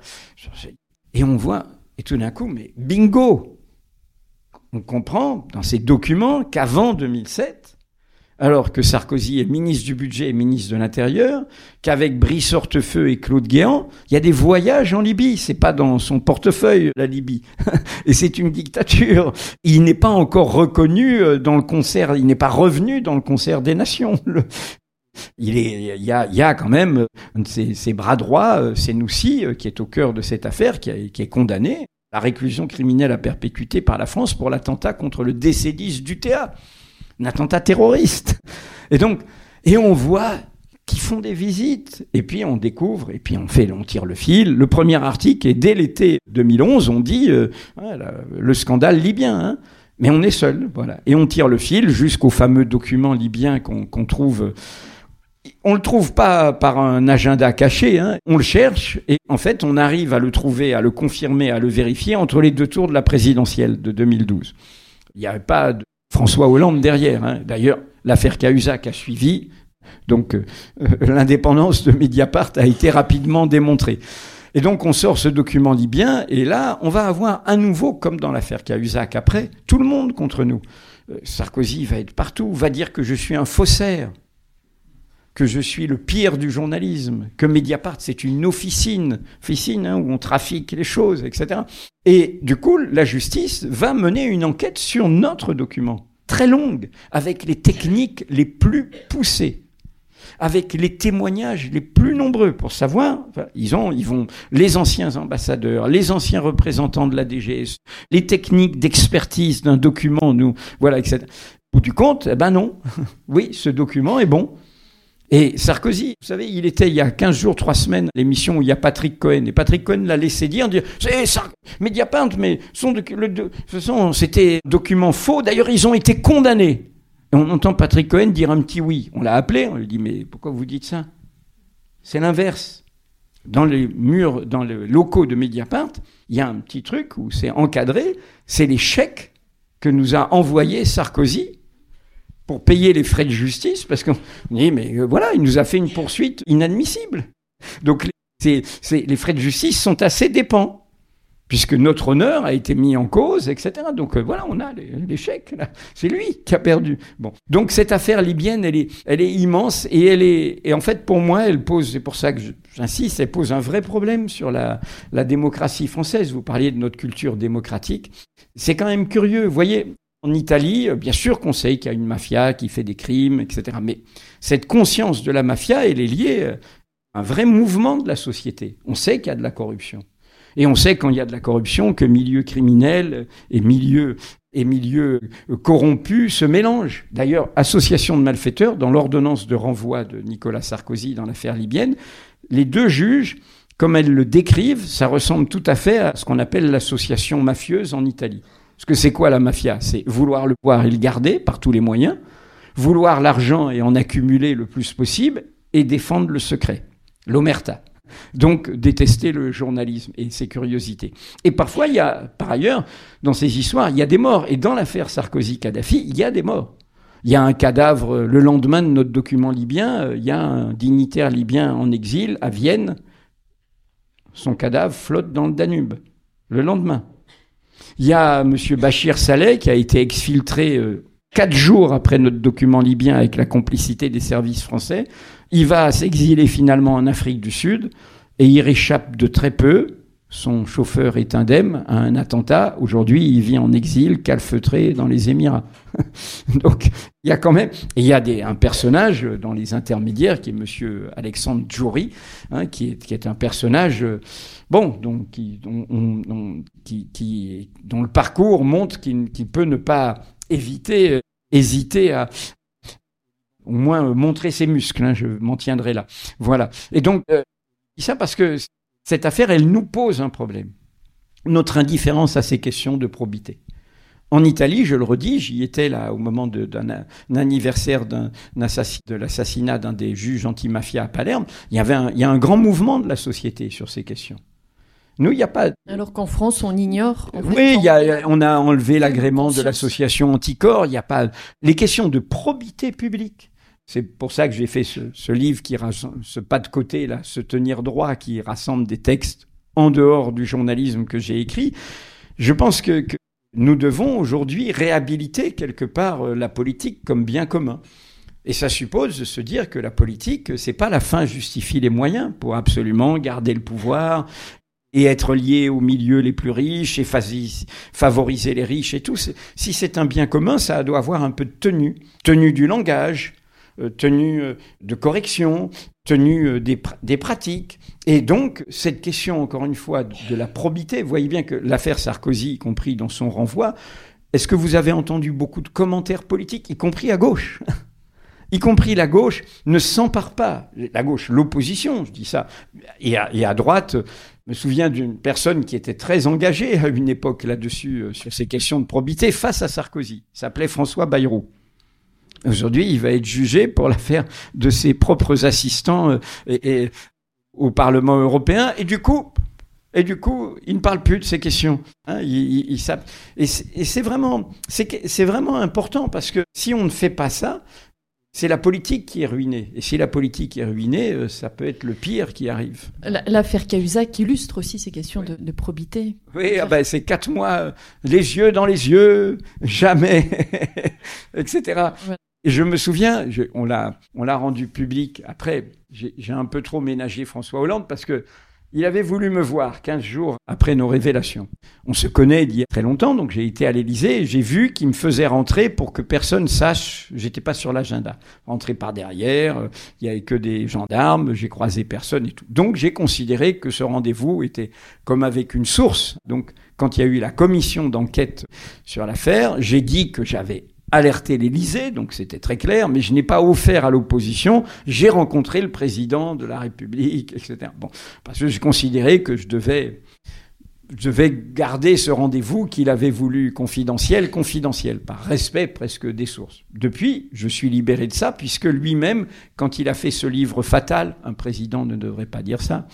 et on voit, et tout d'un coup, mais bingo On comprend dans ces documents qu'avant 2007, alors que Sarkozy est ministre du budget et ministre de l'Intérieur, qu'avec Brice Hortefeux et Claude Guéant, il y a des voyages en Libye. C'est pas dans son portefeuille, la Libye. (laughs) et c'est une dictature. Il n'est pas encore reconnu euh, dans le concert, il n'est pas revenu dans le concert des nations. Il, y a, quand même ses, ses bras droits, euh, Senoussi, euh, qui est au cœur de cette affaire, qui, est condamné à la réclusion criminelle à perpétuité par la France pour l'attentat contre le décédiste du théâtre un attentat terroriste. Et donc, et on voit qu'ils font des visites, et puis on découvre, et puis on fait, on tire le fil. Le premier article, et dès l'été 2011, on dit euh, le scandale libyen. Hein. mais on est seul, voilà. Et on tire le fil jusqu'au fameux document libyen qu'on trouve. On le trouve pas par un agenda caché, hein. on le cherche et en fait on arrive à le trouver, à le confirmer, à le vérifier entre les deux tours de la présidentielle de 2012. Il n'y avait pas François Hollande derrière. Hein. D'ailleurs, l'affaire Cahuzac a suivi, donc euh, l'indépendance de Mediapart a été rapidement démontrée. Et donc on sort ce document libyen, et là, on va avoir à nouveau, comme dans l'affaire Cahuzac après, tout le monde contre nous. Euh, Sarkozy va être partout, va dire que je suis un faussaire, que je suis le pire du journalisme, que Mediapart c'est une officine, officine hein, où on trafique les choses, etc. Et du coup, la justice va mener une enquête sur notre document, très longue, avec les techniques les plus poussées, avec les témoignages les plus nombreux pour savoir. ils ont, ils vont les anciens ambassadeurs, les anciens représentants de la DGS, les techniques d'expertise d'un document, nous, voilà, etc. Bout du compte, eh ben non. (laughs) oui, ce document est bon. Et Sarkozy, vous savez, il était il y a 15 jours, 3 semaines, l'émission où il y a Patrick Cohen. Et Patrick Cohen l'a laissé dire, dire c'est Mediapart, mais son de, toute c'était document faux. D'ailleurs, ils ont été condamnés. Et on entend Patrick Cohen dire un petit oui. On l'a appelé, on lui dit, mais pourquoi vous dites ça? C'est l'inverse. Dans les murs, dans les locaux de Mediapart, il y a un petit truc où c'est encadré, c'est les chèques que nous a envoyés Sarkozy pour payer les frais de justice, parce qu'on (laughs) dit, mais euh, voilà, il nous a fait une poursuite inadmissible. Donc les, les frais de justice sont assez dépens. puisque notre honneur a été mis en cause, etc. Donc euh, voilà, on a l'échec. C'est lui qui a perdu. Bon, donc cette affaire libyenne, elle est, elle est immense et elle est, et en fait pour moi, elle pose, c'est pour ça que j'insiste, elle pose un vrai problème sur la, la démocratie française. Vous parliez de notre culture démocratique. C'est quand même curieux. Vous voyez, en Italie, bien sûr qu'on sait qu'il y a une mafia qui fait des crimes, etc. Mais cette conscience de la mafia, elle est liée à un vrai mouvement de la société. On sait qu'il y a de la corruption. Et on sait quand il y a de la corruption que milieu criminel et milieu et milieu corrompu se mélangent. D'ailleurs, association de malfaiteurs, dans l'ordonnance de renvoi de Nicolas Sarkozy dans l'affaire libyenne, les deux juges, comme elles le décrivent, ça ressemble tout à fait à ce qu'on appelle l'association mafieuse en Italie. Parce que c'est quoi la mafia? C'est vouloir le pouvoir et le garder par tous les moyens, vouloir l'argent et en accumuler le plus possible, et défendre le secret, l'omerta. Donc détester le journalisme et ses curiosités. Et parfois, il y a, par ailleurs, dans ces histoires, il y a des morts. Et dans l'affaire Sarkozy-Kadhafi, il y a des morts. Il y a un cadavre le lendemain de notre document libyen, euh, il y a un dignitaire libyen en exil à Vienne. Son cadavre flotte dans le Danube le lendemain. Il y a M. Bachir Saleh qui a été exfiltré euh, quatre jours après notre document libyen avec la complicité des services français. Il va s'exiler finalement en Afrique du Sud et il réchappe de très peu. Son chauffeur est indemne à un attentat. Aujourd'hui, il vit en exil, calfeutré dans les Émirats. (laughs) Donc, il y a quand même, il y a un personnage dans les intermédiaires qui est Monsieur Alexandre Djouri, hein, qui, est, un personnage, bon, donc dont, le parcours montre qu'il peut ne pas éviter, hésiter à, au moins euh, montrer ses muscles. Hein, je m'en tiendrai là. Voilà. Et donc, euh, ça parce que cette affaire, elle nous pose un problème. Notre indifférence à ces questions de probité. En Italie, je le redis, j'y étais là au moment d'un anniversaire de l'assassinat d'un des juges anti-mafia à Palerme. Il y avait un, il y a un grand mouvement de la société sur ces questions. Nous, il n'y a pas. Alors qu'en France, on ignore. oui, y a, on a enlevé l'agrément de l'association Anticor. Il n'y a pas les questions de probité publique. C'est pour ça que j'ai fait ce, livre qui ce pas de côté là, se tenir droit, qui rassemble des textes en dehors du journalisme que j'ai écrit. Je pense que, nous devons aujourd'hui réhabiliter quelque part euh, la politique comme bien commun. Et ça suppose de se dire que la politique, c'est pas la fin justifie les moyens pour absolument garder le pouvoir et être lié aux milieux les plus riches et favoriser les riches et tout. Si c'est un bien commun, ça doit avoir un peu de tenue, tenue du langage, euh, tenue euh, de correction, tenue euh, des, des, pratiques. Et donc, cette question, encore une fois, de la probité, vous voyez bien que l'affaire Sarkozy, y compris dans son renvoi, est-ce que vous avez entendu beaucoup de commentaires politiques, y compris à gauche? Y compris la gauche, ne s'empare pas. La gauche, l'opposition, je dis ça. Et à, droite, me souviens d'une personne qui était très engagée à une époque là-dessus, sur ces questions de probité, face à Sarkozy. S'appelait François Bayrou. Aujourd'hui, il va être jugé pour l'affaire de ses propres assistants euh, et, au Parlement européen. Et du coup, et du coup, il ne parle plus de ces questions. Hein, il, il, et c'est vraiment, c'est vraiment important parce que si on ne fait pas ça, c'est la politique qui est ruinée. Et si la politique est ruinée, euh, ça peut être le pire qui arrive. L'affaire Cahuzac illustre aussi ces questions de, probité. Oui, ah ben, c'est quatre mois, euh, les yeux dans les yeux, jamais, (laughs) etc. Et je me souviens, on l'a, rendu public. Après, j'ai un peu trop ménagé François Hollande parce que il avait voulu me voir 15 jours après nos révélations. On se connaît d'il y a très longtemps, donc j'ai été à l'Élysée et j'ai vu qu'il me faisait rentrer pour que personne sache, j'étais pas sur l'agenda. Rentrer par derrière, euh, il y avait que des gendarmes, j'ai croisé personne et tout. Donc j'ai considéré que ce rendez-vous était comme avec une source. Donc quand il y a eu la commission d'enquête sur l'affaire, j'ai dit que j'avais alerté l'Élysée, donc c'était très clair, mais je n'ai pas offert à l'opposition, j'ai rencontré le président de la République, etc. Bon, parce que j'ai considéré que je devais, je devais garder ce rendez-vous qu'il avait voulu confidentiel, confidentiel, par respect presque des sources. Depuis, je suis libéré de ça, puisque lui-même, quand il a fait ce livre fatal, un président ne devrait pas dire ça,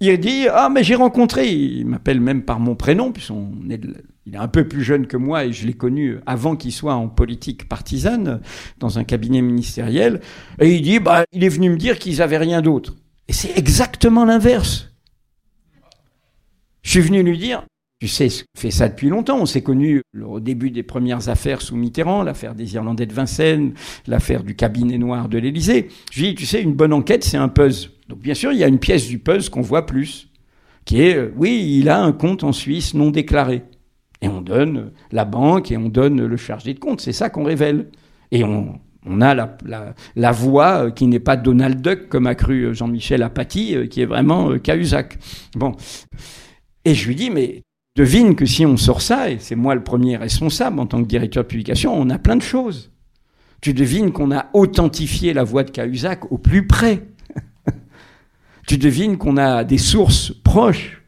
il dit Ah, mais j'ai rencontré, il m'appelle même par mon prénom, puisqu'on est il est un peu plus jeune que moi et je l'ai connu avant qu'il soit en politique partisane, dans un cabinet ministériel. Et il dit bah, Il est venu me dire qu'ils n'avaient rien d'autre. Et c'est exactement l'inverse. Je suis venu lui dire, tu sais, fait ça depuis longtemps. On s'est connus au début des premières affaires sous Mitterrand, l'affaire des Irlandais de Vincennes, l'affaire du cabinet noir de l'Élysée. Je lui dis, tu sais, une bonne enquête, c'est un puzzle. Donc bien sûr, il y a une pièce du puzzle qu'on voit plus, qui est, euh, oui, il a un compte en Suisse non déclaré. Et on donne la banque et on donne le chargé de compte. C'est ça qu'on révèle. Et on, on a la, la, la voix euh, qui n'est pas Donald Duck, comme a cru euh, Jean-Michel Apathy, qui est vraiment Cahuzac. Bon. Et je lui dis, mais devine que si on sort ça, et c'est moi le premier responsable en tant que directeur de publication, on a plein de choses. Tu devines qu'on a authentifié la voix de Cahuzac au plus près. (laughs) tu devines qu'on a des sources proches.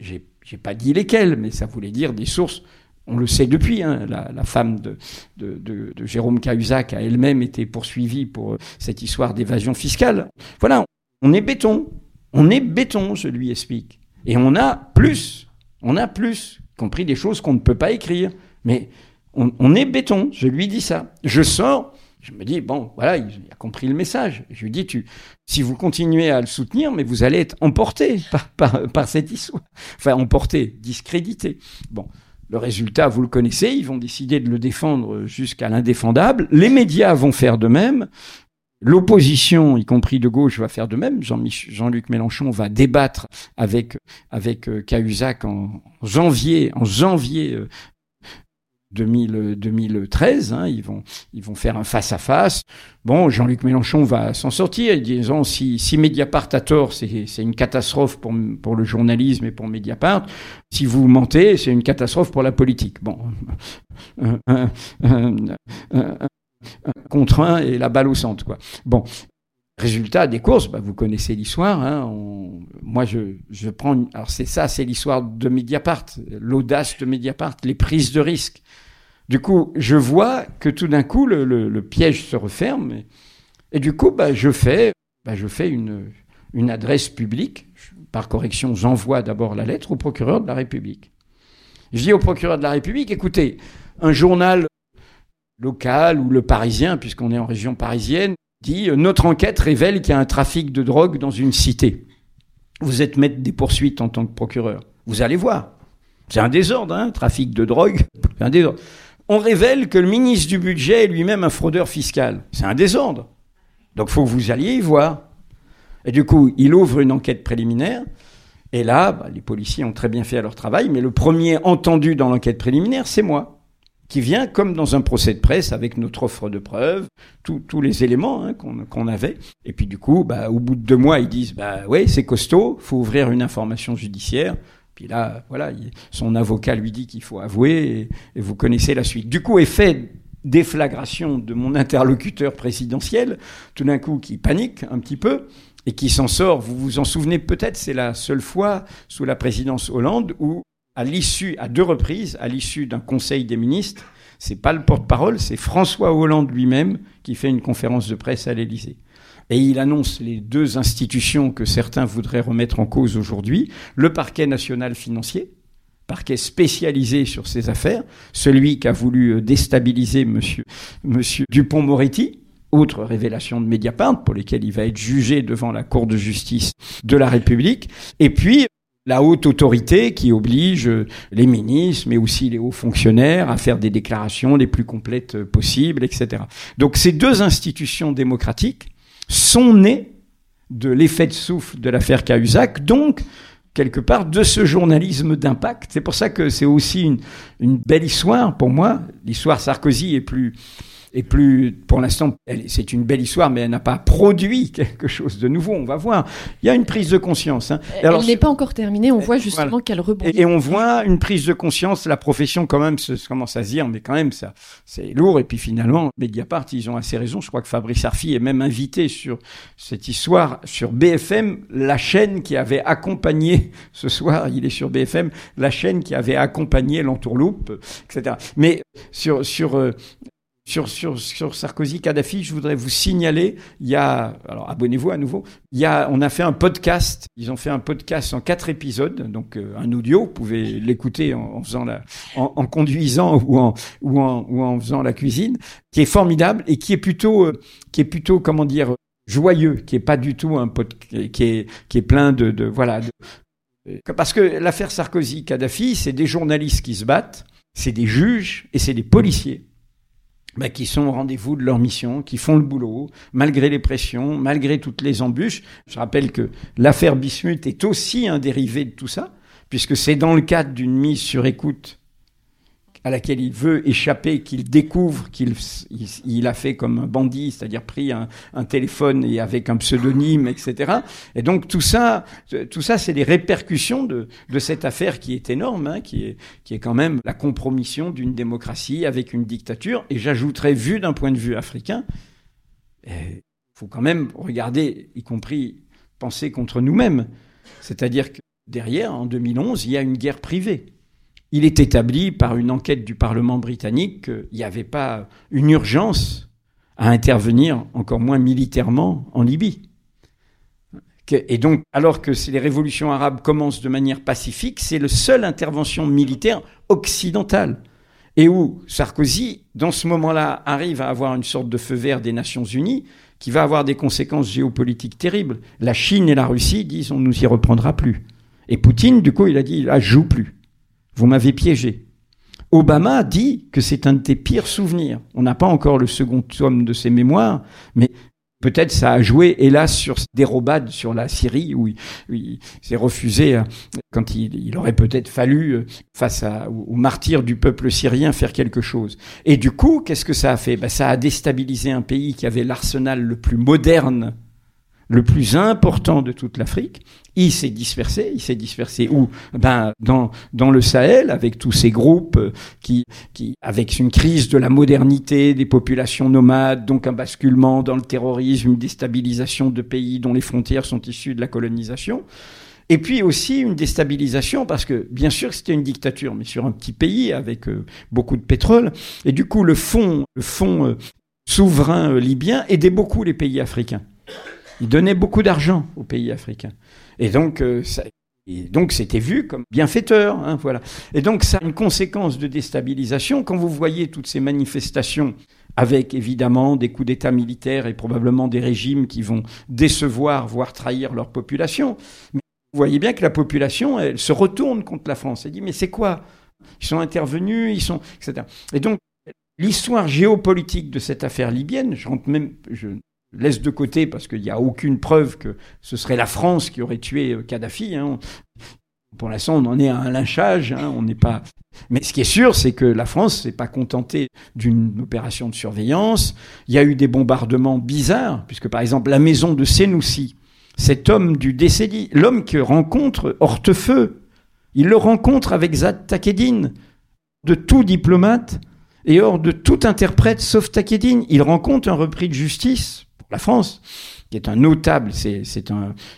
J'ai, j'ai pas dit lesquelles, mais ça voulait dire des sources. On le sait depuis, hein, la, femme de, de, Jérôme Cahuzac a elle-même été poursuivie pour cette histoire d'évasion fiscale. Voilà, on est béton. On est béton, je lui explique. Et on a plus. On a plus, compris des choses qu'on ne peut pas écrire. Mais on, est béton, je lui dis ça. Je sors, je me dis, bon, voilà, il, a compris le message. Je lui dis, tu, si vous continuez à le soutenir, mais vous allez être emporté (laughs) par, par, cette histoire. Enfin, emporté, discrédité. Bon. Le résultat, vous le connaissez, ils vont décider de le défendre jusqu'à l'indéfendable. Les médias vont faire de même. L'opposition, y compris de gauche, va faire de même. Jean-Luc Mélenchon va débattre avec avec euh, Cahuzac en janvier, en janvier 2013. Euh, hein, ils vont ils vont faire un face à face. Bon, Jean-Luc Mélenchon va s'en sortir. Disons si si Mediapart a tort, c'est une catastrophe pour pour le journalisme et pour Mediapart. Si vous mentez, c'est une catastrophe pour la politique. Bon, (laughs) contre un et la balle au centre. Quoi. Bon, résultat des courses, bah, vous connaissez l'histoire. Hein, moi, je, prends. Alors c'est ça, c'est l'histoire de Mediapart, l'audace de Mediapart, les prises de risques. Du coup, je vois que tout d'un coup, le, piège se referme. Et, et du coup, bah, je fais, bah, je fais une, une adresse publique. Par correction, j'envoie d'abord la lettre au procureur de la République. Je dis au procureur de la République, écoutez, un journal local ou le Parisien, puisqu'on est en région parisienne, dit euh, Notre enquête révèle qu'il y a un trafic de drogue dans une cité. Vous êtes maître des poursuites en tant que procureur. Vous allez voir. C'est un désordre, hein, trafic de drogue. Un désordre. On révèle que le ministre du budget est lui-même un fraudeur fiscal. C'est un désordre. Donc il faut que vous alliez y voir. Et du coup, il ouvre une enquête préliminaire. Et là, bah, les policiers ont très bien fait leur travail, mais le premier entendu dans l'enquête préliminaire, c'est moi qui vient comme dans un procès de presse avec notre offre de preuves, tous les éléments hein, qu'on avait. Et puis du coup, bah, au bout de deux mois, ils disent, bah ouais, c'est costaud, faut ouvrir une information judiciaire. Puis là, voilà, son avocat lui dit qu'il faut avouer, et, vous connaissez la suite. Du coup, effet déflagration de mon interlocuteur présidentiel, tout d'un coup qui panique un petit peu et qui s'en sort. Vous vous en souvenez peut-être, c'est la seule fois sous la présidence Hollande où à l'issue, à deux reprises, à l'issue d'un conseil des ministres, c'est pas le porte-parole, c'est François Hollande lui-même qui fait une conférence de presse à l'Élysée. Et il annonce les deux institutions que certains voudraient remettre en cause aujourd'hui, le parquet national financier, parquet spécialisé sur ces affaires, celui qui a voulu euh, déstabiliser monsieur, monsieur Dupont-Moretti, autre révélation de Mediapart pour lesquelles il va être jugé devant la Cour de justice de la République, et puis la haute autorité qui oblige les ministres, mais aussi les hauts fonctionnaires à faire des déclarations les plus complètes possibles, etc. Donc ces deux institutions démocratiques sont nées de l'effet de souffle de l'affaire Cahuzac, donc quelque part de ce journalisme d'impact. C'est pour ça que c'est aussi une, une belle histoire pour moi. L'histoire Sarkozy est plus et plus, pour l'instant, c'est une belle histoire, mais elle n'a pas produit quelque chose de nouveau. On va voir. Il y a une prise de conscience. Hein. Elle n'est pas encore terminée. On voit justement qu'elle rebondit. Et, on voit une prise de conscience. La profession, quand même, se, commence à se dire, mais quand même, ça, c'est lourd. Et puis finalement, Mediapart, ils ont assez raison. Je crois que Fabrice Arfi est même invité sur cette histoire sur BFM, la chaîne qui avait accompagné ce soir. Il est sur BFM, la chaîne qui avait accompagné l'entourloupe, etc. Mais sur sur euh, sur, Sarkozy, Kadhafi, je voudrais vous signaler, il y a, alors abonnez-vous à nouveau, il y a, on a fait un podcast, ils ont fait un podcast en quatre épisodes, donc euh, un audio, vous pouvez l'écouter en, faisant la, conduisant ou en, faisant la cuisine, qui est formidable et qui est plutôt, euh, qui est plutôt, comment dire, joyeux, qui est pas du tout un podcast, qui est, plein de, de voilà, Parce que l'affaire Sarkozy-Kadhafi, c'est des journalistes qui se battent, c'est des juges et c'est des policiers bah, qui sont au rendez-vous de leur mission, qui font le boulot, malgré les pressions, malgré toutes les embûches. Je rappelle que l'affaire Bismuth est aussi un dérivé de tout ça, puisque c'est dans le cadre d'une mise sur écoute à laquelle il veut échapper, qu'il découvre qu'il il, a fait comme un bandit, c'est-à-dire pris un, téléphone et avec un pseudonyme, etc. Et donc tout ça, tout ça, c'est des répercussions de, cette affaire qui est énorme, hein, qui, est, qui est quand même la compromission d'une démocratie avec une dictature. Et j'ajouterais, vu d'un point de vue africain, il faut quand même regarder, y compris penser contre nous-mêmes. C'est-à-dire que derrière, en 2011, il y a une guerre privée il est établi par une enquête du Parlement britannique qu'il n'y avait pas une urgence à intervenir, encore moins militairement, en Libye. Et donc, alors que les révolutions arabes commencent de manière pacifique, c'est la seule intervention militaire occidentale. Et où Sarkozy, dans ce moment-là, arrive à avoir une sorte de feu vert des Nations Unies qui va avoir des conséquences géopolitiques terribles. La Chine et la Russie disent on ne nous y reprendra plus. Et Poutine, du coup, il a dit ah, joue plus. Vous m'avez piégé. Obama dit que c'est un de tes pires souvenirs. On n'a pas encore le second tome de ses mémoires, mais peut-être ça a joué, hélas, sur des sur la Syrie, où il, s'est refusé, euh, quand il, aurait peut-être fallu, euh, face aux martyrs du peuple syrien, faire quelque chose. Et du coup, qu'est-ce que ça a fait? Ben, Ça a déstabilisé un pays qui avait l'arsenal le plus moderne le plus important de toute l'Afrique. Il s'est dispersé. Il s'est dispersé où? Ben dans dans le Sahel, avec tous ces groupes euh, qui qui avec une crise de la modernité des populations nomades, donc un basculement dans le terrorisme, une déstabilisation de pays dont les frontières sont issues de la colonisation. Et puis aussi une déstabilisation parce que bien sûr c'était une dictature, mais sur un petit pays avec euh, beaucoup de pétrole. Et du coup le fonds le euh, souverain libyen aidait beaucoup les pays africains. Il donnait beaucoup d'argent aux pays africains. Et donc, euh, c'était vu comme bienfaiteur, hein, voilà. Et donc ça a une conséquence de déstabilisation quand vous voyez toutes ces manifestations avec évidemment des coups d'État militaires et probablement des régimes qui vont décevoir, voire trahir leur population. Vous voyez bien que la population, elle se retourne contre la France. Elle dit mais c'est quoi? Ils sont intervenus, ils sont, etc. Et donc l'histoire géopolitique de cette affaire libyenne, je rentre même, laisse de côté parce qu'il n'y a aucune preuve que ce serait la France qui aurait tué euh, Kadhafi. Hein. Pour l'instant, on en est à un lynchage. Hein. On n'est pas. Mais ce qui est sûr, c'est que la France s'est pas contentée d'une opération de surveillance. Il y a eu des bombardements bizarres, puisque par exemple la maison de Senoussi, cet homme du décennie, l'homme que rencontre Hortefeux, il le rencontre avec Zad Takedine, de tout diplomate et hors de tout interprète sauf Takedine. Il rencontre un repris de justice la France, qui est un notable, c'est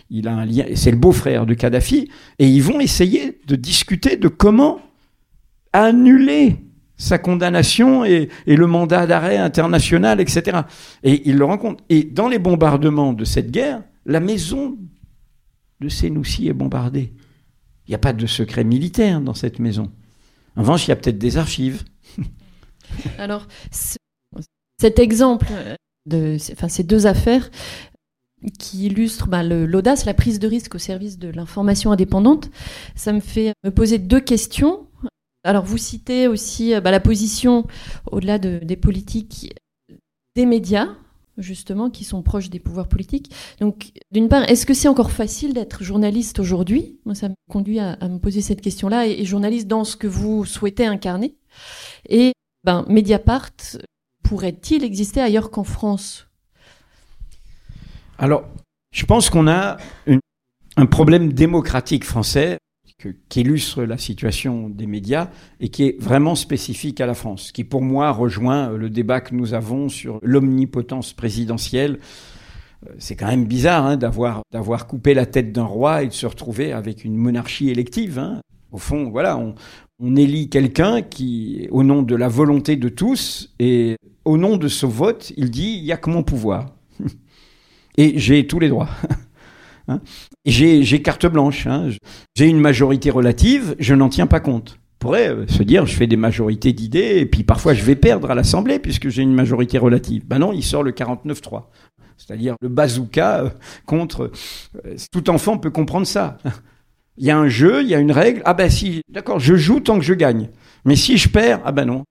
il a un lien, c'est le beau-frère de Kadhafi, et ils vont essayer de discuter de comment annuler sa condamnation et, le mandat d'arrêt international, etc. Et ils le rencontrent. Et dans les bombardements de cette guerre, la maison de Senoussi est bombardée. Il n'y a pas de secret militaire dans cette maison. En revanche, il y a peut-être des archives. (laughs) Alors, cet exemple de enfin, ces deux affaires qui illustrent bah, l'audace, la prise de risque au service de l'information indépendante. Ça me fait me poser deux questions. Alors, vous citez aussi bah, la position, au-delà de, des politiques, des médias, justement, qui sont proches des pouvoirs politiques. Donc, d'une part, est-ce que c'est encore facile d'être journaliste aujourd'hui? Moi, ça me conduit à, me poser cette question-là, et, et, journaliste dans ce que vous souhaitez incarner. Et ben, Mediapart, pourrait-il exister ailleurs qu'en France? Alors, je pense qu'on a un problème démocratique français qui illustre la situation des médias et qui est vraiment spécifique à la France, qui pour moi rejoint le débat que nous avons sur l'omnipotence présidentielle. Euh, c'est quand même bizarre hein, d'avoir d'avoir coupé la tête d'un roi et de se retrouver avec une monarchie élective. Hein. Au fond, voilà, on, on élit quelqu'un qui, au nom de la volonté de tous, et au nom de ce vote, il dit il n'y a que mon pouvoir. (laughs) et j'ai tous les droits. (laughs) Hein j'ai carte blanche. Hein j'ai une majorité relative, je n'en tiens pas compte. On pourrait euh, se dire je fais des majorités d'idées et puis parfois je vais perdre à l'Assemblée puisque j'ai une majorité relative. Ben non, il sort le 49-3. C'est-à-dire le bazooka euh, contre... Euh, tout enfant peut comprendre ça. (laughs) Il y a un jeu, il y a une règle. Ah ben si, d'accord, je joue tant que je gagne. Mais si je perds, ah ben non.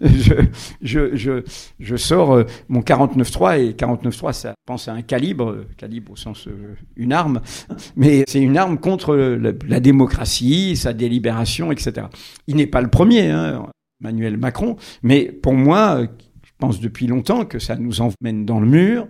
(laughs) Je, sors euh, mon 49.3 et 49.3, ça pense à un calibre, euh, calibre au sens euh, une arme, (laughs) mais c'est une arme contre la, démocratie, sa délibération, etc. Il n'est pas le premier, hein, Emmanuel Macron, mais pour moi, je pense depuis longtemps que ça nous emmène dans le mur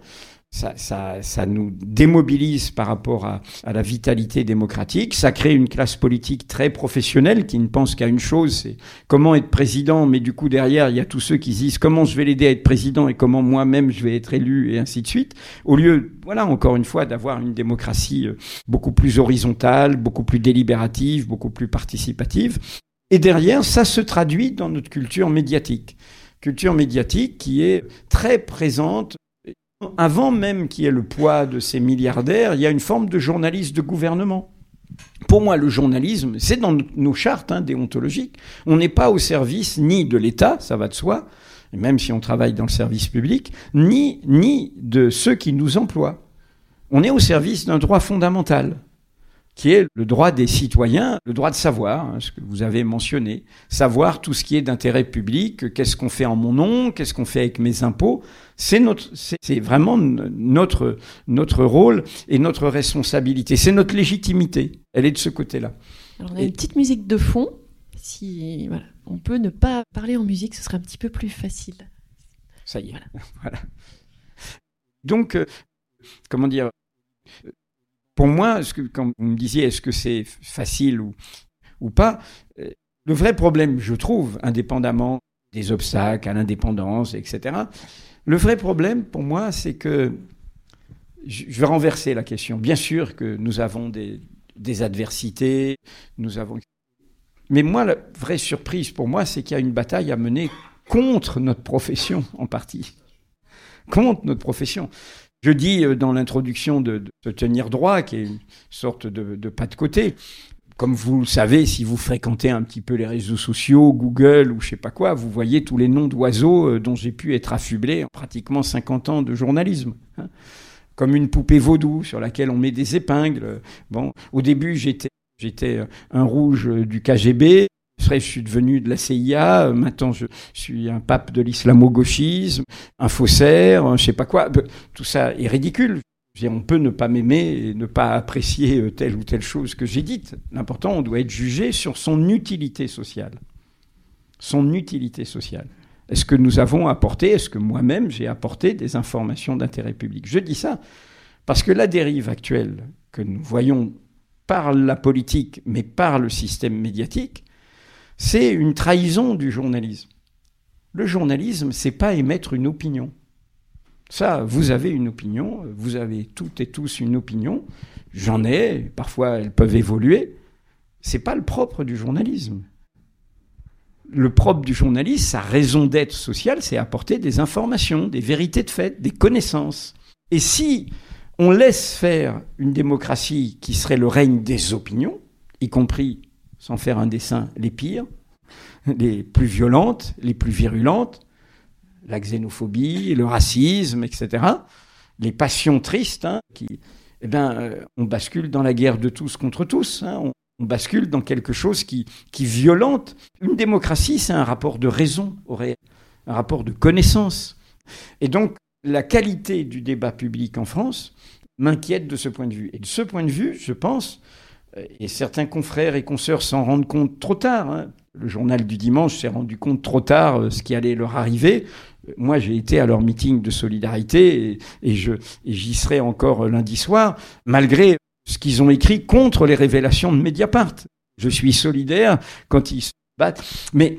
ça, ça, ça, nous démobilise par rapport à, à, la vitalité démocratique. Ça crée une classe politique très professionnelle qui ne pense qu'à une chose, c'est comment être président. Mais du coup, derrière, il y a tous ceux qui disent comment je vais l'aider à être président et comment moi-même je vais être élu et ainsi de suite. Au lieu, voilà, encore une fois, d'avoir une démocratie euh, beaucoup plus horizontale, beaucoup plus délibérative, beaucoup plus participative. Et derrière, ça se traduit dans notre culture médiatique culture médiatique qui est très présente avant même qu'il y ait le poids de ces milliardaires, il y a une forme de journaliste de gouvernement. Pour moi, le journalisme, c'est dans nos chartes hein, déontologiques. On n'est pas au service ni de l'État, ça va de soi, même si on travaille dans le service public, ni, ni de ceux qui nous emploient. On est au service d'un droit fondamental qui est le droit des citoyens, le droit de savoir, hein, ce que vous avez mentionné, savoir tout ce qui est d'intérêt public, qu'est-ce qu'on fait en mon nom, qu'est-ce qu'on fait avec mes impôts. C'est notre, c'est vraiment notre notre rôle et notre responsabilité. C'est notre légitimité. Elle est de ce côté-là. Alors on a une petite musique de fond. Si voilà, on peut ne pas parler en musique, ce serait un petit peu plus facile. Ça y est. Voilà. (laughs) Donc, euh, comment dire pour moi, ce que, quand vous me disiez est-ce que c'est facile ou, pas, euh, le vrai problème, je trouve, indépendamment des obstacles à l'indépendance, etc., le vrai problème pour moi, c'est que je vais renverser la question. Bien sûr que nous avons des, des adversités, nous avons. Mais moi, la vraie surprise pour moi, c'est qu'il y a une bataille à mener contre notre profession en partie. Contre notre profession. Je dis euh, dans l'introduction de, de, tenir droit, qui est une sorte de, pas de côté. Comme vous le savez, si vous fréquentez un petit peu les réseaux sociaux, Google ou je sais pas quoi, vous voyez tous les noms d'oiseaux euh, dont j'ai pu être affublé en pratiquement 50 ans de journalisme. Hein. Comme une poupée vaudou sur laquelle on met des épingles. Bon, au début, J'étais un rouge du KGB, je suis devenu de la CIA, euh, maintenant je suis un pape de l'islamo-gauchisme, un faussaire, je sais pas quoi. Tout ça est ridicule. On peut ne pas m'aimer et ne pas apprécier euh, telle ou telle chose que j'ai dite. L'important, on doit être jugé sur son utilité sociale. Son utilité sociale. Est-ce que nous avons apporté, est-ce que moi-même j'ai apporté des informations d'intérêt public? Je dis ça parce que la dérive actuelle que nous voyons par la politique, mais par le système médiatique, c'est une trahison du journalisme. Le journalisme, c'est pas émettre une opinion. Ça, vous avez une opinion, vous avez toutes et tous une opinion. J'en ai, parfois elles peuvent évoluer. C'est pas le propre du journalisme. Le propre du journalisme, sa raison d'être sociale, c'est apporter des informations, des vérités de fait, des connaissances. Et si on laisse faire une démocratie qui serait le règne des opinions, y compris sans faire un dessin, les pires, les plus violentes, les plus virulentes, la xénophobie, le racisme, etc. Les passions tristes, hein, eh ben, euh, on bascule dans la guerre de tous contre tous. Hein, on, bascule dans quelque chose qui, qui violente. Une démocratie, c'est un rapport de raison au réel, un rapport de connaissance. Et donc, la qualité du débat public en France m'inquiète de ce point de vue. Et de ce point de vue, je pense, et certains confrères et consoeurs s'en rendent compte trop tard. Hein. Le journal du dimanche s'est rendu compte trop tard euh, ce qui allait leur arriver. Moi, j'ai été à leur meeting de solidarité et, je, j'y serai encore euh, lundi soir, malgré ce qu'ils ont écrit contre les révélations de Mediapart. Je suis solidaire quand ils se battent. Mais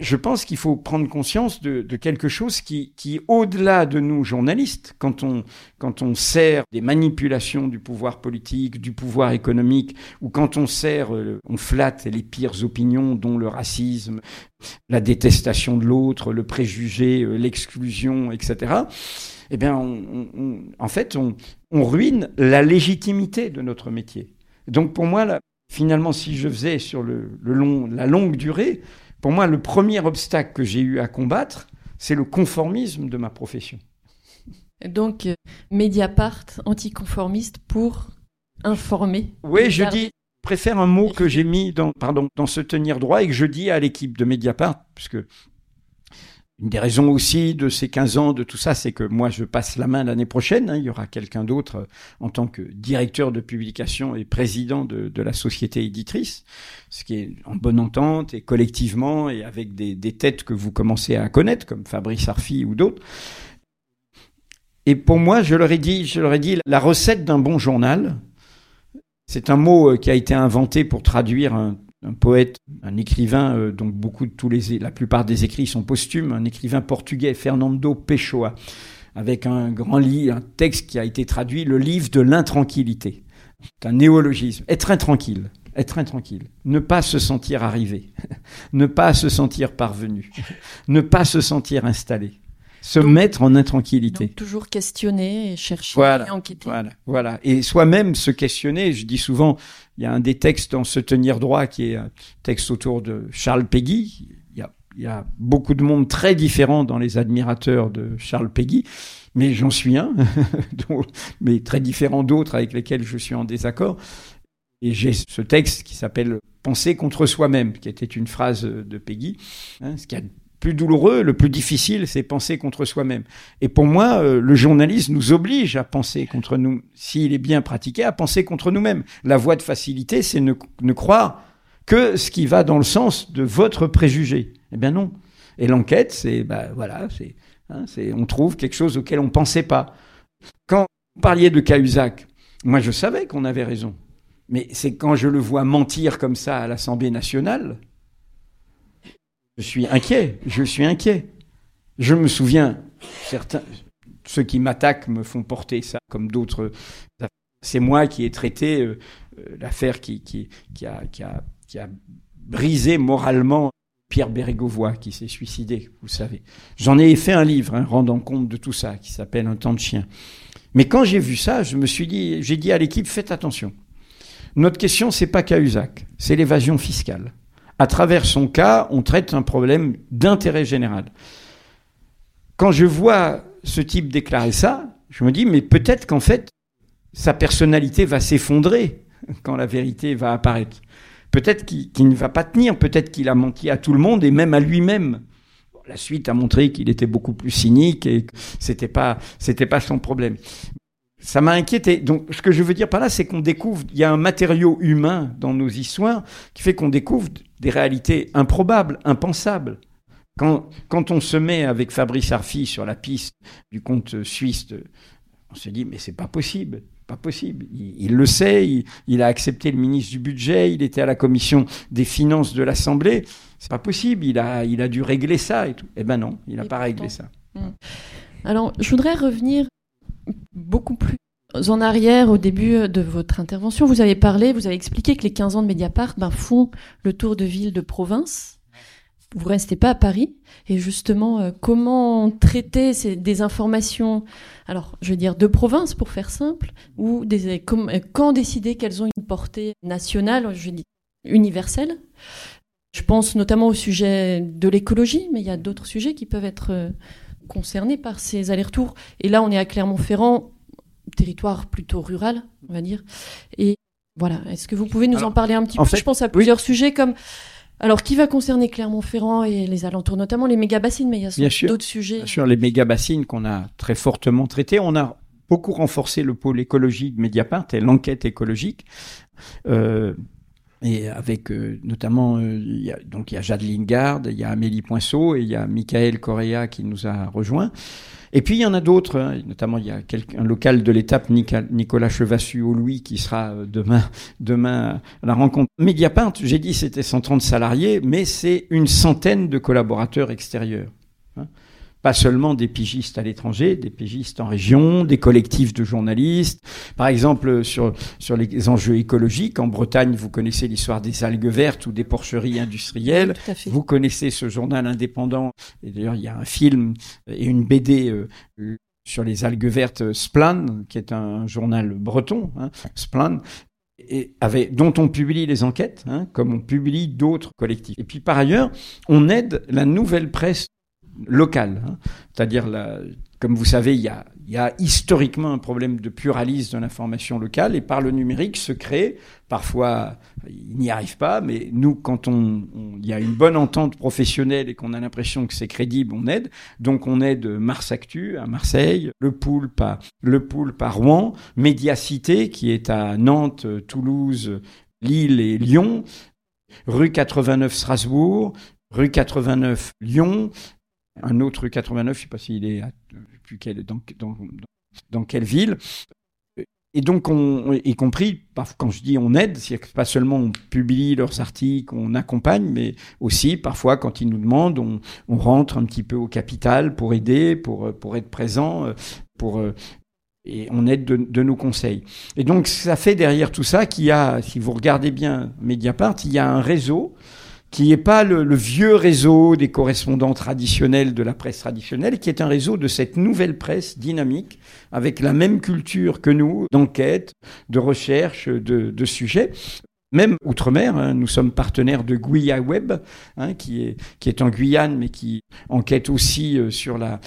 je pense qu'il faut prendre conscience de, quelque chose qui, au-delà de nous, journalistes, quand on, quand on sert des manipulations du pouvoir politique, du pouvoir économique, ou quand on sert, euh, on flatte les pires opinions, dont le racisme, la détestation de l'autre, le préjugé, euh, l'exclusion, etc., eh bien, en fait, on, ruine la légitimité de notre métier. Donc, pour moi, finalement, si je faisais sur le long, la longue durée, pour moi, le premier obstacle que j'ai eu à combattre, c'est le conformisme de ma profession. Donc, euh, Mediapart anticonformiste pour informer. Oui, je dis préfère un mot que j'ai mis dans, pardon, dans se tenir droit et que je dis à l'équipe de Mediapart, puisque une des raisons aussi de ces 15 ans, de tout ça, c'est que moi, je passe la main l'année prochaine. Hein. il y aura quelqu'un d'autre euh, en tant que directeur de publication et président de, la société éditrice, ce qui est en bonne entente et collectivement et avec des, des têtes que vous commencez à connaître, comme Fabrice Arfi ou d'autres. Et pour moi, je leur ai dit, je leur ai dit, la recette d'un bon journal, c'est un mot euh, qui a été inventé pour traduire un un poète, un écrivain, euh, donc beaucoup de tous les, la plupart des écrits sont posthumes, un écrivain portugais, Fernando Pessoa, avec un grand livre, un texte qui a été traduit, le livre de l'intranquillité. C'est un néologisme. Être intranquille. Être intranquille. Ne pas se sentir arrivé. (laughs) ne pas se sentir parvenu. ne pas se sentir installé se mettre en intranquillité. toujours questionner et chercher voilà, et enquêter. Voilà, voilà. Et soi-même se questionner. Je dis souvent, il y a un des textes dans Se tenir droit qui est un texte autour de Charles Péguy. Il y a, il y a beaucoup de monde très différent dans les admirateurs de Charles Péguy, mais j'en suis un, (laughs) mais très différent d'autres avec lesquels je suis en désaccord. Et j'ai ce texte qui s'appelle Penser contre soi-même, qui était une phrase de Peggy, hein, ce qui a plus douloureux, le plus difficile, c'est penser contre soi-même. Et pour moi, euh, le journalisme nous oblige à penser contre nous, s'il est bien pratiqué, à penser contre nous-mêmes. La voie de facilité, c'est ne, ne croire que ce qui va dans le sens de votre préjugé. Eh bien non. Et l'enquête, c'est, bah, voilà, hein, c'est, on trouve quelque chose auquel on pensait pas. Quand vous parliez de Cahuzac, moi je savais qu'on avait raison. Mais c'est quand je le vois mentir comme ça à l'Assemblée nationale, je suis inquiet, je suis inquiet. Je me souviens, certains, ceux qui m'attaquent me font porter ça, comme d'autres. C'est moi qui ai traité euh, euh, l'affaire qui, a brisé moralement Pierre Bérégovoy, qui s'est suicidé, vous savez. J'en ai fait un livre, hein, rendant compte de tout ça, qui s'appelle Un temps de chien. Mais quand j'ai vu ça, je me suis dit, j'ai dit à l'équipe, faites attention. Notre question, c'est pas Cahuzac, c'est l'évasion fiscale à travers son cas, on traite un problème d'intérêt général. Quand je vois ce type déclarer ça, je me dis, mais peut-être qu'en fait, sa personnalité va s'effondrer (laughs) quand la vérité va apparaître. Peut-être qu'il ne va pas tenir, peut-être qu'il a menti à tout le monde et même à lui-même. La suite a montré qu'il était beaucoup plus cynique et que c'était pas, c'était pas son problème ça m'a inquiété. Donc, ce que je veux dire par là, c'est qu'on découvre, il y a un matériau humain dans nos histoires qui fait qu'on découvre des réalités improbables, impensables. Quand, quand on se met avec Fabrice Arfi sur la piste du compte suisse, on se dit, mais c'est pas possible. Pas possible. Il, le sait, il, il, a accepté le ministre du budget, il était à la commission des finances de l'Assemblée. C'est pas possible, il a, il a dû régler ça et tout. Eh ben non, il n'a pas réglé ça. Hmm. Alors, je voudrais revenir beaucoup plus en arrière, au début de votre intervention, vous avez parlé, vous avez expliqué que les 15 ans de Mediapart ben, font le tour de ville de province. Vous restez pas à Paris. Et justement, euh, comment traiter ces, des informations, alors je veux dire de province pour faire simple, ou des, euh, quand décider qu'elles ont une portée nationale, je dis universelle? Je pense notamment au sujet de l'écologie, mais il y a d'autres sujets qui peuvent être euh, concernés par ces allers-retours. Et là, on est à Clermont-Ferrand, territoire plutôt rural, on va dire. Et voilà, est-ce que vous pouvez nous en parler un petit peu? Je pense à plusieurs sujets comme alors, qui va concerner Clermont-Ferrand et les alentours, notamment les méga-bassines, mais il y a d'autres sujets. Bien sûr, les méga-bassines qu'on a très fortement traités. On a beaucoup renforcé le pôle écologique de Mediapart et l'enquête écologique. Euh, et avec euh, notamment, euh, donc il y a Jade Lingard, il y a Amélie Poinceau et il y a Michael Correa qui nous a rejoints. Et puis il y en a d'autres, hein. notamment il y a un local de l'étape, Nicolas Chevassu au Louis, qui sera euh, demain, (laughs) demain à la rencontre. Mediapart, j'ai dit c'était 130 salariés, mais c'est une centaine de collaborateurs extérieurs. Hein pas seulement des pigistes à l'étranger, des pigistes en région, des collectifs de journalistes. Par exemple, sur, sur les enjeux écologiques, en Bretagne, vous connaissez l'histoire des algues vertes ou des porcheries industrielles. Vous connaissez ce journal indépendant. Et d'ailleurs, il y a un film et une BD euh, sur les algues vertes, Splan, qui est un journal breton, hein, Splan, et avec, dont on publie les enquêtes, hein, comme on publie d'autres collectifs. Et puis par ailleurs, on aide la nouvelle presse locale. Hein. C'est-à-dire, comme vous savez, il y a historiquement un problème de pluralisme de l'information locale et par le numérique se crée, parfois il n'y arrive pas, mais nous quand on, il y a une bonne entente professionnelle et qu'on a l'impression que c'est crédible, on aide. Donc on aide Mars Actu à Marseille, le Poulpe à, le Poulpe à Rouen, Médiacité qui est à Nantes, Toulouse, Lille et Lyon, rue 89 Strasbourg, rue 89 Lyon, un autre rue 89, je sais pas s'il est quel, dans, dans, dans, quelle ville. Et donc, on, y compris, quand je dis on aide, c'est pas seulement on publie leurs articles, on accompagne, mais aussi parfois quand ils nous demandent, on, on rentre un petit peu au capital pour aider, pour, pour être présent, pour et on aide de, de, nos conseils. Et donc, ça fait derrière tout ça qu'il y a, si vous regardez bien Mediapart, il y a un réseau qui n'est pas le, vieux réseau des correspondants traditionnels de la presse traditionnelle, qui est un réseau de cette nouvelle presse dynamique, avec la même culture que nous, d'enquête, de recherche, de, de sujets. Même outre-mer, hein, nous sommes partenaires de Guia Web, hein, qui, est, en Guyane, mais qui enquête aussi euh, sur, la,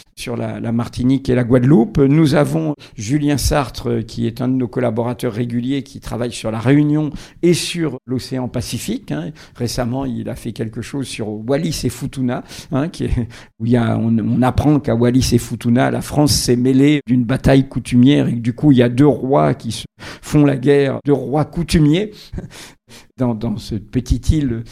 Martinique et la Guadeloupe. Nous avons Julien Sartre, qui est un de nos collaborateurs réguliers, qui travaille sur la Réunion et sur l'océan Pacifique. Hein. Récemment, il a fait quelque chose sur Wallis et Futuna, où on, on apprend qu'à Wallis et Futuna, la France s'est mêlée d'une bataille coutumière et que du coup, il y a deux rois qui se font la guerre, deux rois coutumiers dans, cette petite île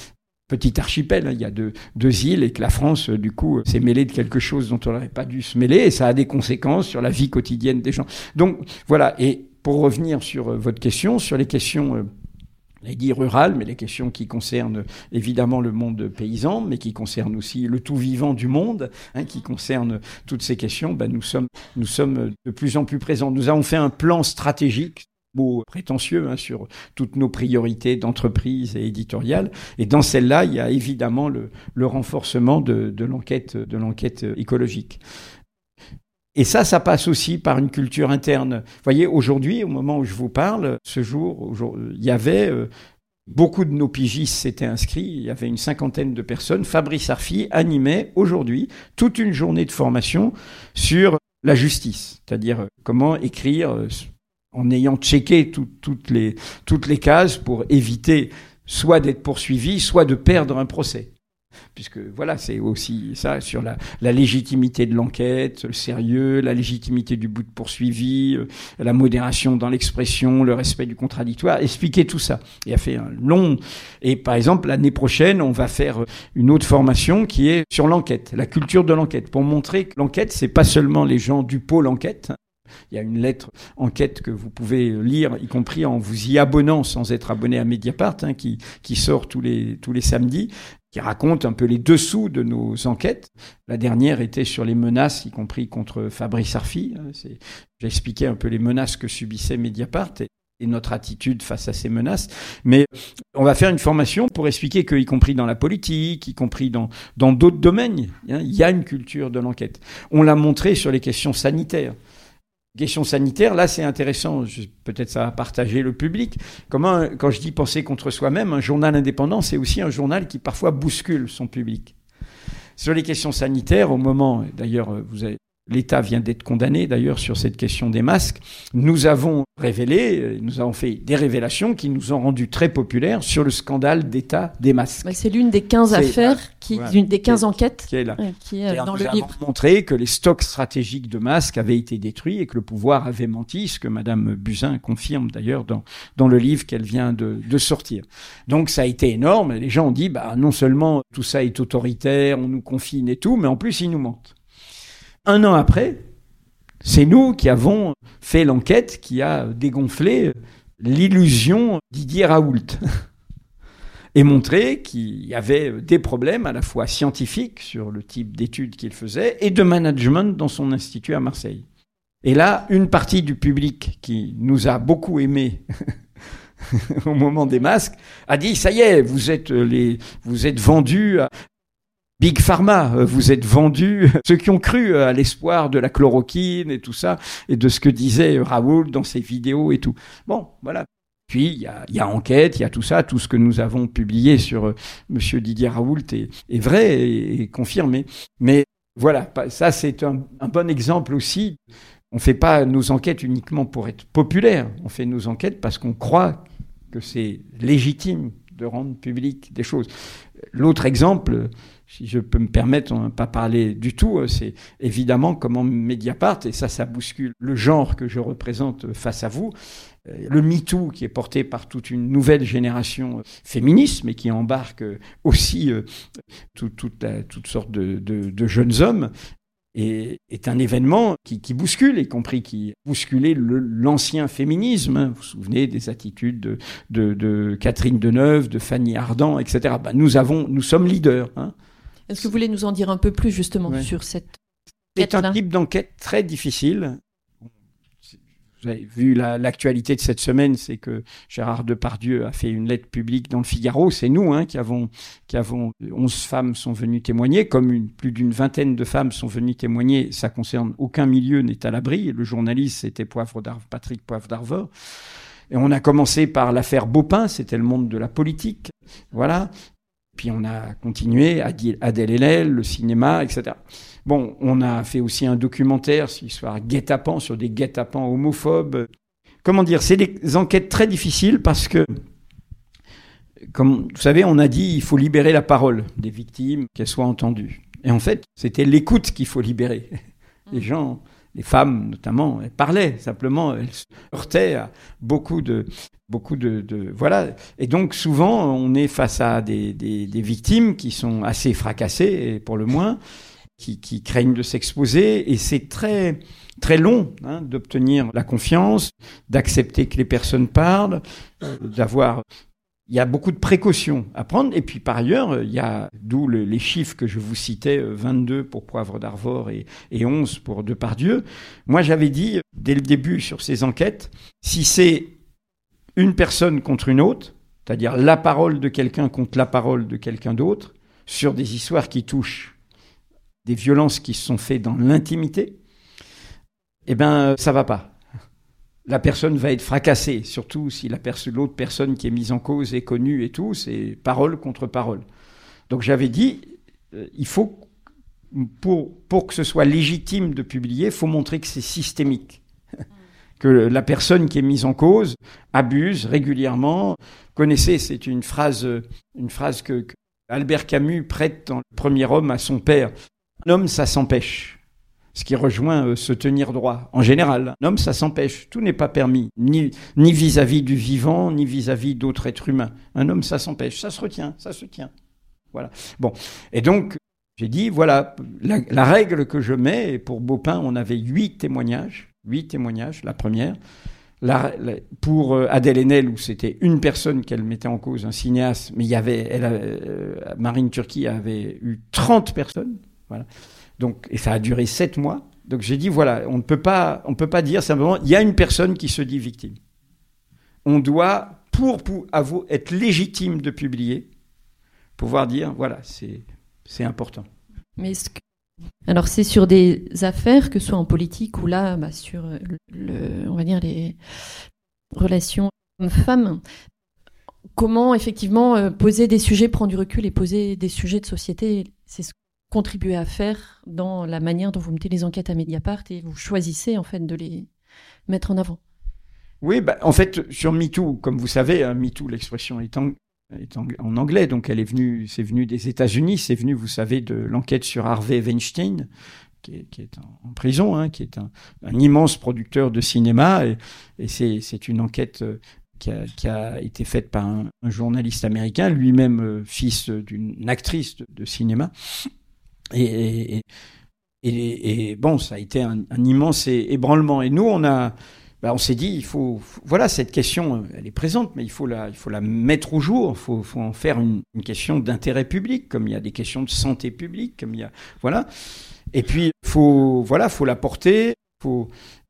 petit archipel, hein, il y a deux, îles et que la France, du coup, s'est mêlée de quelque chose dont on n'aurait pas dû se mêler et ça a des conséquences sur la vie quotidienne des gens. Donc voilà, et pour revenir sur euh, votre question, sur les questions... Euh, dit rurales, mais les questions qui concernent évidemment le monde paysan, mais qui concernent aussi le tout vivant du monde, hein, qui concernent toutes ces questions, ben nous sommes de plus en plus présents. Nous avons fait un plan stratégique prétentieux hein, sur toutes nos priorités d'entreprise et éditoriale. Et dans celle-là, il y a évidemment le, renforcement de, l'enquête, de l'enquête écologique. Et ça, ça passe aussi par une culture interne. Vous voyez, aujourd'hui, au moment où je vous parle, ce jour, il y avait euh, beaucoup de nos pigistes s'étaient inscrits. Il y avait une cinquantaine de personnes. Fabrice Arfi animait aujourd'hui toute une journée de formation sur la justice, c'est-à-dire euh, comment écrire euh, en ayant checké toutes, les, cases pour éviter soit d'être poursuivi, soit de perdre un procès. Puisque voilà, c'est aussi ça sur la, légitimité de l'enquête, le sérieux, la légitimité du bout de poursuivi, euh, la modération dans l'expression, le respect du contradictoire, expliquer tout ça. Et a fait un long. Et par exemple, l'année prochaine, on va faire une autre formation qui est sur l'enquête, la culture de l'enquête, pour montrer que l'enquête, c'est pas seulement les gens du pôle enquête, il y a une lettre enquête que vous pouvez lire, y compris en vous y abonnant sans être abonné à Mediapart, hein, qui, qui sort tous les, tous les samedis, qui raconte un peu les dessous de nos enquêtes. La dernière était sur les menaces, y compris contre Fabrice Arfi. Hein, J'ai expliqué un peu les menaces que subissait Mediapart. Et, notre attitude face à ces menaces. Mais on va faire une formation pour expliquer que, y compris dans la politique, y compris dans d'autres domaines, hein, il y a une culture de l'enquête. On l'a montré sur les questions sanitaires. Question sanitaire, là c'est intéressant, peut-être ça va partager le public. Comment, quand je dis penser contre soi-même, un journal indépendant, c'est aussi un journal qui parfois bouscule son public. Sur les questions sanitaires, au moment, d'ailleurs, vous avez, L'État vient d'être condamné d'ailleurs sur cette question des masques. Nous avons révélé, euh, nous avons fait des révélations qui nous ont rendu très populaires sur le scandale d'État des masques. c'est l'une des 15 affaires, qui, l'une des 15 enquêtes qui est là. Qui est dans le livre. montré que les stocks stratégiques de masques avaient été détruits et que le pouvoir avait menti, ce que Madame Buzyn confirme d'ailleurs dans, dans le livre qu'elle vient de, de sortir. Donc ça a été énorme. Les gens ont dit, bah, non seulement tout ça est autoritaire, on nous confine et tout, mais en plus ils nous mentent un an après, c'est nous qui avons fait l'enquête qui a dégonflé l'illusion Didier Raoult (laughs) et montré qu'il y avait des problèmes à la fois scientifiques sur le type d'études qu'il faisait et de management dans son institut à Marseille. Et là, une partie du public qui nous a beaucoup aimés (laughs) au moment des masques a dit ça y est, vous êtes vendus Big Pharma, euh, vous êtes vendus, (laughs) ceux qui ont cru euh, à l'espoir de la chloroquine et tout ça, et de ce que disait Raoul dans ses vidéos et tout. Bon, voilà. Puis il y a, enquête, il y a tout ça, tout ce que nous avons publié sur euh, Monsieur Didier Raoult est, vrai et, confirmé. Mais voilà, ça c'est un, bon exemple aussi on fait pas nos enquêtes uniquement pour être populaire. On fait nos enquêtes parce qu'on croit que c'est légitime de rendre public des choses. L'autre exemple, si je peux me permettre, on n'a pas parlé du tout, euh, c'est évidemment comment Mediapart, et ça, ça bouscule le genre que je représente face à vous, euh, le MeToo qui est porté par toute une nouvelle génération euh, féministe, mais qui embarque aussi toutes sortes de, jeunes hommes, est un événement qui, bouscule, y compris qui bousculait l'ancien féminisme. Vous vous souvenez des attitudes de, Catherine Deneuve, de Fanny Ardant, etc. Ben, nous, avons, nous sommes leaders. Hein. Est-ce que vous voulez nous en dire un peu plus justement sur cette C'est un type d'enquête très difficile. Vous avez vu l'actualité de cette semaine, c'est que Gérard Depardieu a fait une lettre publique dans le Figaro. C'est nous hein, qui avons, qui avons, 11 femmes sont venues témoigner, comme une, plus d'une vingtaine de femmes sont venues témoigner. Ça concerne aucun milieu n'est à l'abri. Le journaliste, c'était Poivre Patrick Poivre d'Arvor. Et on a commencé par l'affaire Baupin, c'était le monde de la politique. Voilà. Puis on a continué, Adèle Hélène, le cinéma, etc. Bon, on a fait aussi un documentaire sur l'histoire guet-apens, sur des guet-apens homophobes. Comment dire C'est des enquêtes très difficiles parce que, comme vous savez, on a dit il faut libérer la parole des victimes, qu'elles soient entendues. Et en fait, c'était l'écoute qu'il faut libérer. Les gens les femmes notamment, elles parlaient simplement, elles se heurtaient à beaucoup de, beaucoup de, voilà. Et donc souvent, on est face à des, des, victimes qui sont assez fracassées, pour le moins, qui, qui craignent de s'exposer, et c'est très très long hein, d'obtenir la confiance, d'accepter que les personnes parlent, euh, d'avoir il y a beaucoup de précautions à prendre. Et puis par ailleurs, il y a, d'où les chiffres que je vous citais, 22 euh, pour Poivre d'Arvor et, et 11 pour Depardieu. Moi, j'avais dit dès le début sur ces enquêtes, si c'est une personne contre une autre, c'est-à-dire la parole de quelqu'un contre la parole de quelqu'un d'autre, sur des histoires qui touchent des violences qui se sont faites dans l'intimité, eh ben, ça va pas la personne va être fracassée, surtout si l'autre personne qui est mise en cause est connue et tout, c'est parole contre parole. Donc j'avais dit, euh, il faut, pour, pour que ce soit légitime de publier, il faut montrer que c'est systémique. (laughs) que la personne qui est mise en cause abuse régulièrement. Connaissez, c'est une phrase, une phrase que, que Albert Camus prête dans le premier homme à son père. Un homme, ça s'empêche ce qui rejoint euh, se tenir droit. En général, un homme, ça s'empêche. Tout n'est pas permis, ni vis-à-vis du vivant, ni vis-à-vis d'autres êtres humains. Un homme, ça s'empêche. Ça se retient, ça se tient. Voilà. Bon. Et donc, j'ai dit, voilà, la, règle que je mets, et pour Baupin, on avait huit témoignages. Huit témoignages, la première. pour euh, Adèle Haenel, où c'était une personne qu'elle mettait en cause, un cinéaste, mais il y avait, euh, Marine Turquie avait eu 30 personnes. Donc, et ça a duré sept mois. Donc j'ai dit voilà, on ne peut pas, on peut pas dire simplement il y a une personne qui se dit victime. On doit, pour, pour être légitime de publier, pouvoir dire voilà, c'est important. Mais alors c'est sur des affaires, que ce soit en politique ou là, bah, sur le, on va dire les relations hommes-femmes. Comment effectivement euh, poser des sujets, prendre du recul et poser des sujets de société, c'est ce contribuer à faire dans la manière dont vous mettez les enquêtes à Mediapart et vous choisissez en fait de les mettre en avant Oui, bah, en fait, sur MeToo, comme vous savez, hein, MeToo, l'expression est, en, en, anglais, donc elle est venue, c'est venu des États-Unis, c'est venu, vous savez, de l'enquête sur Harvey Weinstein, qui est, en, prison, hein, qui est un, immense producteur de cinéma, et, c'est une enquête euh, qui a, été faite par un, journaliste américain, lui-même euh, fils d'une actrice de, cinéma. Et, et, bon, ça a été un, immense ébranlement. Et nous, on a, bah, on s'est dit, il faut, voilà, cette question, elle est présente, mais il faut la, il faut la mettre au jour. Il faut, en faire une, une question d'intérêt public, comme il y a des questions de santé publique, comme il y a, voilà. Et puis, faut, voilà, faut la porter, faut,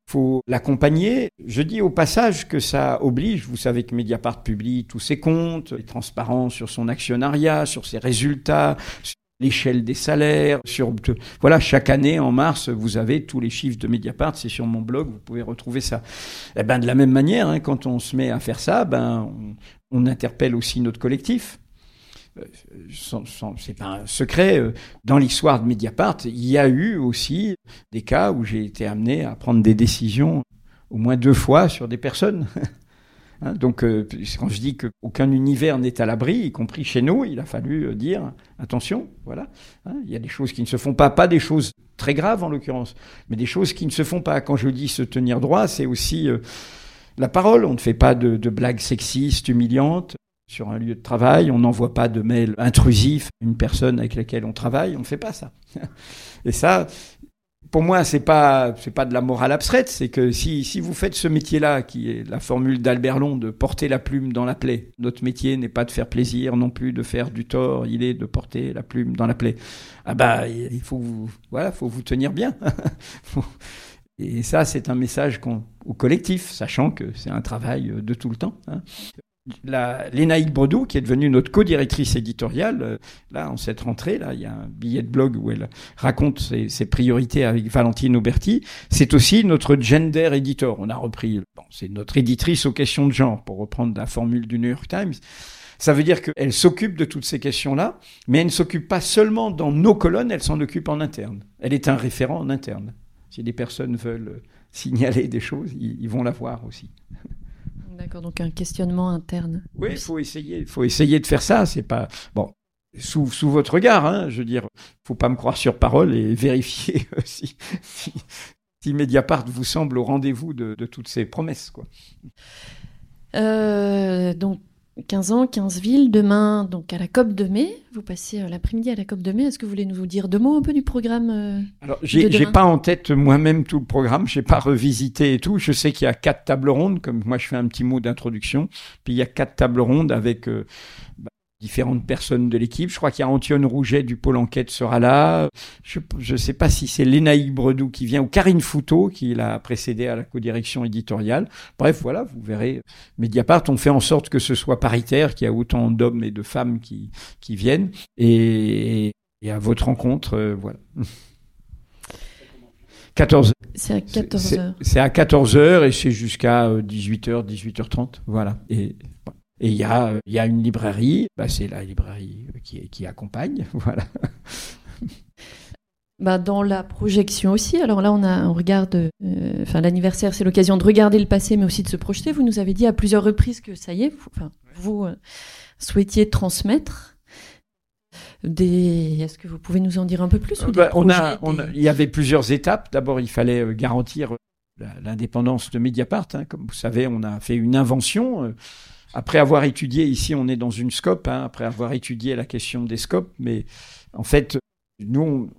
faut l'accompagner. Je dis au passage que ça oblige, vous savez que Mediapart publie tous ses comptes, est transparent sur son actionnariat, sur ses résultats, l'échelle des salaires. Voilà, chaque année, en mars, vous avez tous les chiffres de Mediapart, c'est sur mon blog, vous pouvez retrouver ça. Et eh ben, de la même manière, hein, quand on se met à faire ça, ben, on, interpelle aussi notre collectif. c'est pas un secret, dans l'histoire de Mediapart, il y a eu aussi des cas où j'ai été amené à prendre des décisions au moins deux fois sur des personnes. (laughs) Hein, donc, euh, quand je dis qu'aucun univers n'est à l'abri, y compris chez nous, il a fallu euh, dire attention, voilà. Hein, il y a des choses qui ne se font pas, pas des choses très graves en l'occurrence, mais des choses qui ne se font pas. Quand je dis se tenir droit, c'est aussi euh, la parole. On ne fait pas de, de blagues sexistes, humiliantes sur un lieu de travail. On n'envoie pas de mails intrusifs à une personne avec laquelle on travaille. On ne fait pas ça. (laughs) Et ça, pour moi, c'est pas pas de la morale abstraite, c'est que si, vous faites ce métier-là, qui est la formule d'Albert Long de porter la plume dans la plaie, notre métier n'est pas de faire plaisir non plus, de faire du tort, il est de porter la plume dans la plaie. Ah bah il faut vous, tenir bien. (laughs) Et ça, c'est un message au collectif, sachant que c'est un travail de tout le temps. Hein la, Lénaïque Bredou, qui est devenue notre co-directrice éditoriale, euh, là, en cette rentrée, là, il y a un billet de blog où elle raconte ses, priorités avec Valentine Auberti. C'est aussi notre gender editor. On a repris, bon, c'est notre éditrice aux questions de genre, pour reprendre la formule du New York Times. Ça veut dire qu'elle s'occupe de toutes ces questions-là, mais elle ne s'occupe pas seulement dans nos colonnes, elle s'en occupe en interne. Elle est un référent en interne. Si des personnes veulent signaler des choses, ils, ils vont la voir aussi. D'accord, donc un questionnement interne. Oui, il faut essayer, faut essayer de faire ça. C'est pas bon. Sous, sous, votre regard, hein, je veux dire, faut pas me croire sur parole et (laughs) vérifier si, si, si Mediapart vous semble au rendez-vous de, de, toutes ces promesses, quoi. Euh, donc 15 ans, 15 villes. Demain, donc à la COP de mai, vous passez euh, l'après-midi à la COP de mai. Est-ce que vous voulez nous dire deux mots un peu du programme euh, Alors, j'ai pas en tête moi-même tout le programme. J'ai pas revisité et tout. Je sais qu'il y a quatre tables rondes. Comme moi, je fais un petit mot d'introduction. Puis il y a quatre tables rondes avec euh, bah, différentes personnes de l'équipe. Je crois qu'il y a Antione Rouget du pôle enquête sera là. Je ne sais pas si c'est Lénaïque Bredou qui vient ou Karine Fouteau qui l'a précédé à la codirection éditoriale. Bref, voilà, vous verrez. Mediapart, on fait en sorte que ce soit paritaire, qu'il y a autant d'hommes et de femmes qui, qui viennent. Et, et à votre rencontre, euh, voilà. 14 C'est à 14h. C'est à 14h et c'est jusqu'à 18h, euh, 18h30. Voilà. Et et il y a, y a une librairie, bah, c'est la librairie qui, qui accompagne, (laughs) voilà. Bah dans la projection aussi. Alors là, on, a, on regarde. Euh, enfin, l'anniversaire, c'est l'occasion de regarder le passé, mais aussi de se projeter. Vous nous avez dit à plusieurs reprises que ça y est, vous, enfin, vous euh, souhaitiez transmettre. Des... Est-ce que vous pouvez nous en dire un peu plus ou bah, on, a, on a, Il y avait plusieurs étapes. D'abord, il fallait euh, garantir l'indépendance de Mediapart. Hein. Comme vous savez, on a fait une invention après avoir étudié, ici on est dans une scope, hein, après avoir étudié la question des scopes, mais en fait, nous,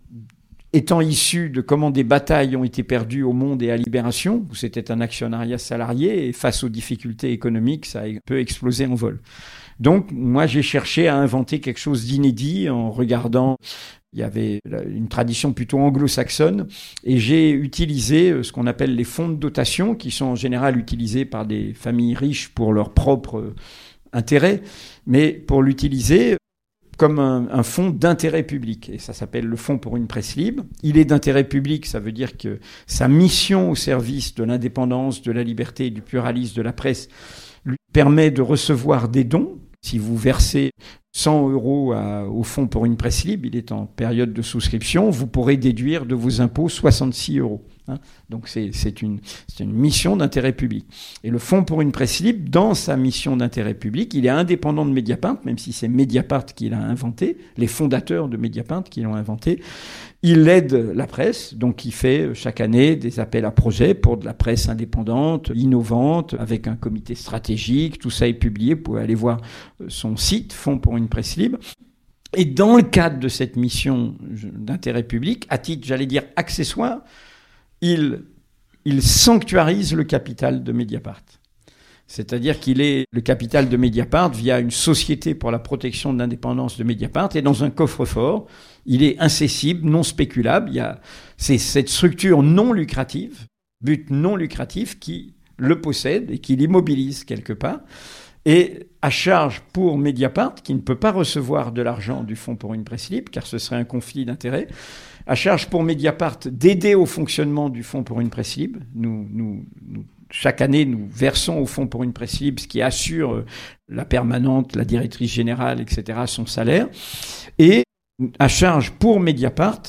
étant issus de comment des batailles ont été perdues au monde et à Libération, où c'était un actionnariat salarié, et face aux difficultés économiques, ça a un peu explosé en vol. Donc, moi, j'ai cherché à inventer quelque chose d'inédit en regardant il y avait une tradition plutôt anglo-saxonne et j'ai utilisé euh, ce qu'on appelle les fonds de dotation qui sont en général utilisés par des familles riches pour leur propre euh, intérêt, mais pour l'utiliser comme un, un fonds d'intérêt public. Et ça s'appelle le Fonds pour une presse libre. Il est d'intérêt public, ça veut dire que sa mission au service de l'indépendance, de la liberté et du pluralisme de la presse lui permet de recevoir des dons si vous versez 100 euros au fonds pour une presse libre, il est en période de souscription, vous pourrez déduire de vos impôts 66 euros. Hein. Donc c'est une, une mission d'intérêt public. Et le Fonds pour une presse libre, dans sa mission d'intérêt public, il est indépendant de Mediapart, même si c'est Mediapart qui l'a inventé, les fondateurs de Mediapart qui l'ont inventé. Il aide la presse, donc il fait chaque année des appels à projets pour de la presse indépendante, innovante, avec un comité stratégique. Tout ça est publié. Vous pouvez aller voir son site, Fonds pour une presse libre. Et dans le cadre de cette mission d'intérêt public, à titre, j'allais dire, accessoire, il, sanctuarise le capital de Mediapart. C'est-à-dire qu'il est le capital de Mediapart via une société pour la protection de l'indépendance de Mediapart et dans un coffre-fort, il est incessible, non spéculable. Il y a c'est cette structure non lucrative, but non lucratif qui le possède et qui l'immobilise quelque part. Et à charge pour Mediapart, qui ne peut pas recevoir de l'argent du Fonds pour une presse libre, car ce serait un conflit d'intérêts, à charge pour Mediapart d'aider au fonctionnement du Fonds pour une presse libre. Chaque année, nous versons au fond pour une presse libre, ce qui assure euh, la permanente, la directrice générale, etc., son salaire. Et à charge pour Mediapart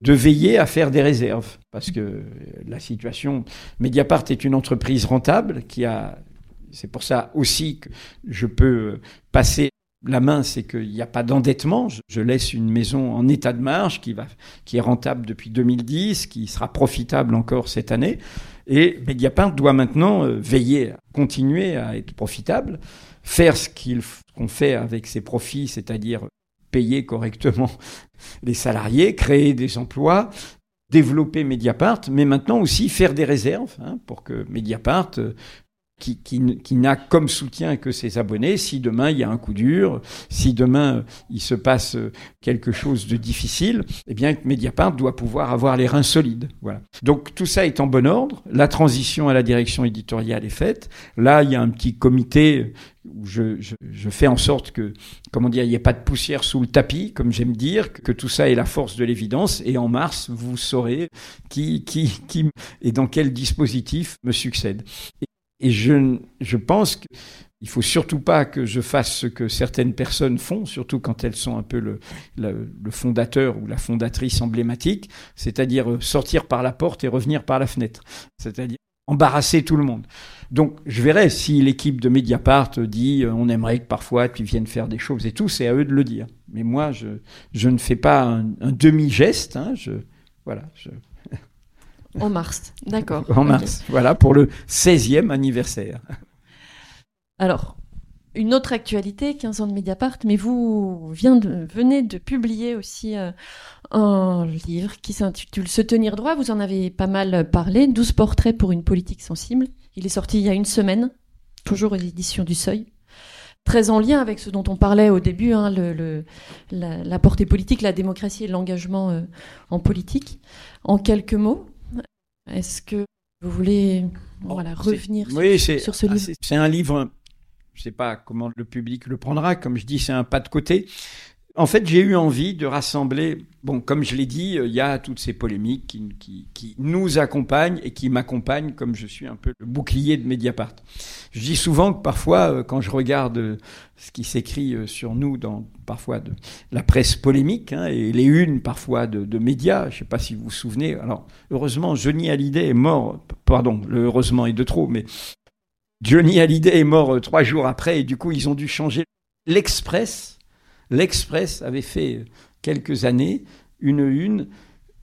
de veiller à faire des réserves. Parce que la situation, Mediapart est une entreprise rentable qui a, c'est pour ça aussi que je peux passer la main, c'est qu'il n'y a pas d'endettement. Je laisse une maison en état de marge qui, va, qui est rentable depuis 2010, qui sera profitable encore cette année. Et Mediapart doit maintenant euh, veiller à continuer à être profitable, faire ce qu'on fait avec ses profits, c'est-à-dire payer correctement (laughs) les salariés, créer des emplois, développer Mediapart, mais maintenant aussi faire des réserves hein, pour que Mediapart euh, qui, qui, n'a comme soutien que ses abonnés si demain il y a un coup dur, si demain euh, il se passe euh, quelque chose de difficile, eh bien Mediapart doit pouvoir avoir les reins solides. Voilà. Donc tout ça est en bon ordre. La transition à la direction éditoriale est faite. Là, il y a un petit comité où je, je, je fais en sorte que, comment dire, il n'y ait pas de poussière sous le tapis, comme j'aime dire, que tout ça est la force de l'évidence. Et en mars, vous saurez qui, qui, qui et dans quel dispositif me succède. Je, je pense qu'il ne faut surtout pas que je fasse ce que certaines personnes font, surtout quand elles sont un peu le, le, fondateur ou la fondatrice emblématique, c'est-à-dire euh, sortir par la porte et revenir par la fenêtre, c'est-à-dire embarrasser tout le monde. Donc je verrai si l'équipe de Mediapart dit euh, on aimerait que parfois tu viennes faire des choses et tout, c'est à eux de le dire. Mais moi, je, je ne fais pas un, demi-geste, hein, voilà, en mars, d'accord. en mars, voilà, pour le 16e anniversaire. Alors, une autre actualité, 15 ans de Mediapart, mais vous de, venez de publier aussi euh, un livre qui s'intitule Se tenir droit. Vous en avez pas mal parlé, 12 portraits pour une politique sensible. Il est sorti il y a une semaine, toujours aux éditions du Seuil. Très en lien avec ce dont on parlait au début, hein, le, la, la, portée politique, la démocratie et l'engagement euh, en politique. En quelques mots, est-ce que vous voulez voilà, revenir oui, sur, ce livre? C'est un livre, je ne sais pas comment le public le prendra, comme je dis, c'est un pas de côté. En fait, j'ai eu envie de rassembler, bon, comme je l'ai dit, il y a toutes ces polémiques qui, nous accompagnent et qui m'accompagnent comme je suis un peu le bouclier de Mediapart. Je dis souvent que parfois, euh, quand je regarde euh, ce qui s'écrit euh, sur nous dans parfois de la presse polémique hein, et les unes parfois de, de médias, je ne sais pas si vous vous souvenez. Alors, heureusement, Johnny Hallyday est mort, pardon, le heureusement est de trop, mais Johnny Hallyday est mort trois jours après et du coup, ils ont dû changer l'Express L'Express avait fait quelques années une une,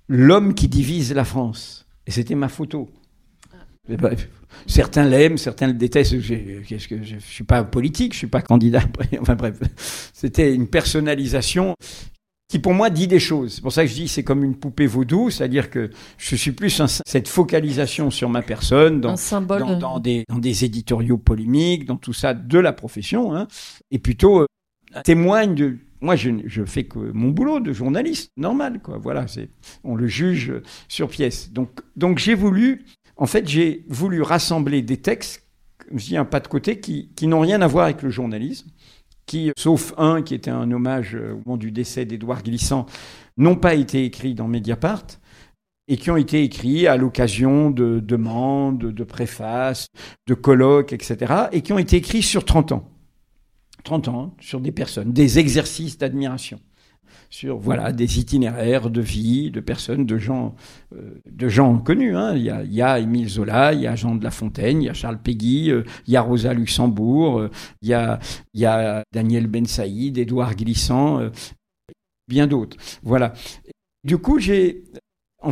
l'homme qui divise la France. Et c'était ma photo. certains l'aiment, certains le détestent. Je, ne suis pas politique, je suis pas candidat. (laughs) Enfin bref, c'était une personnalisation qui pour moi dit des choses. C'est pour ça que je dis c'est comme une poupée vaudou, c'est-à-dire que je suis plus cette focalisation sur ma personne dans, dans, dans, des, dans, des, éditoriaux polémiques, dans tout ça de la profession, hein, et plutôt euh, témoigne de. Moi, je, je fais que mon boulot de journaliste, normal, quoi. Voilà, on le juge sur pièce. Donc, donc j'ai voulu, en fait, j'ai voulu rassembler des textes, je dis un pas de côté, qui, qui n'ont rien à voir avec le journalisme, qui, sauf un qui était un hommage au moment du décès d'Édouard Glissant, n'ont pas été écrits dans Mediapart et qui ont été écrits à l'occasion de demandes, de préfaces, de colloques, etc., et qui ont été écrits sur 30 ans. 30 ans sur des personnes, des exercices d'admiration sur voilà des itinéraires de vie de personnes, de gens, euh, de gens connus. Hein. Il, y a, il Émile Zola, il y a Jean de La Fontaine, il y a Charles Péguy, euh, il y a Rosa Luxembourg, euh, il, y a, Daniel Ben Saïd, Édouard Glissant, bien d'autres. Voilà. Du coup, j'ai en,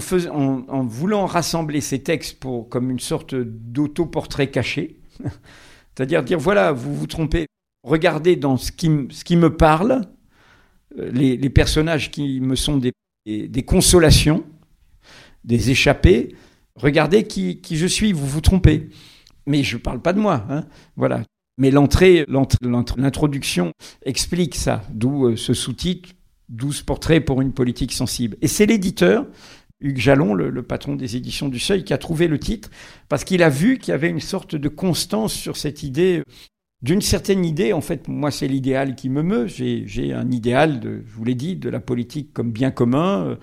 en, voulant rassembler ces textes pour comme une sorte d'autoportrait caché, (laughs) c'est-à-dire dire voilà, vous vous trompez, regardez dans ce qui, me parle, euh, les, personnages qui me sont des, consolations, des échappés, regardez qui, je suis, vous vous trompez. Mais je ne parle pas de moi, hein, voilà. Mais l'entrée, l'introduction explique ça, d'où euh, ce sous-titre, 12 portraits pour une politique sensible. Et c'est l'éditeur, Hugues Jalon, le, patron des éditions du Seuil, qui a trouvé le titre, parce qu'il a vu qu'il y avait une sorte de constance sur cette idée d'une certaine idée, en fait, moi, c'est l'idéal qui me meut. J'ai un idéal, je vous l'ai dit, de la politique comme bien commun, euh,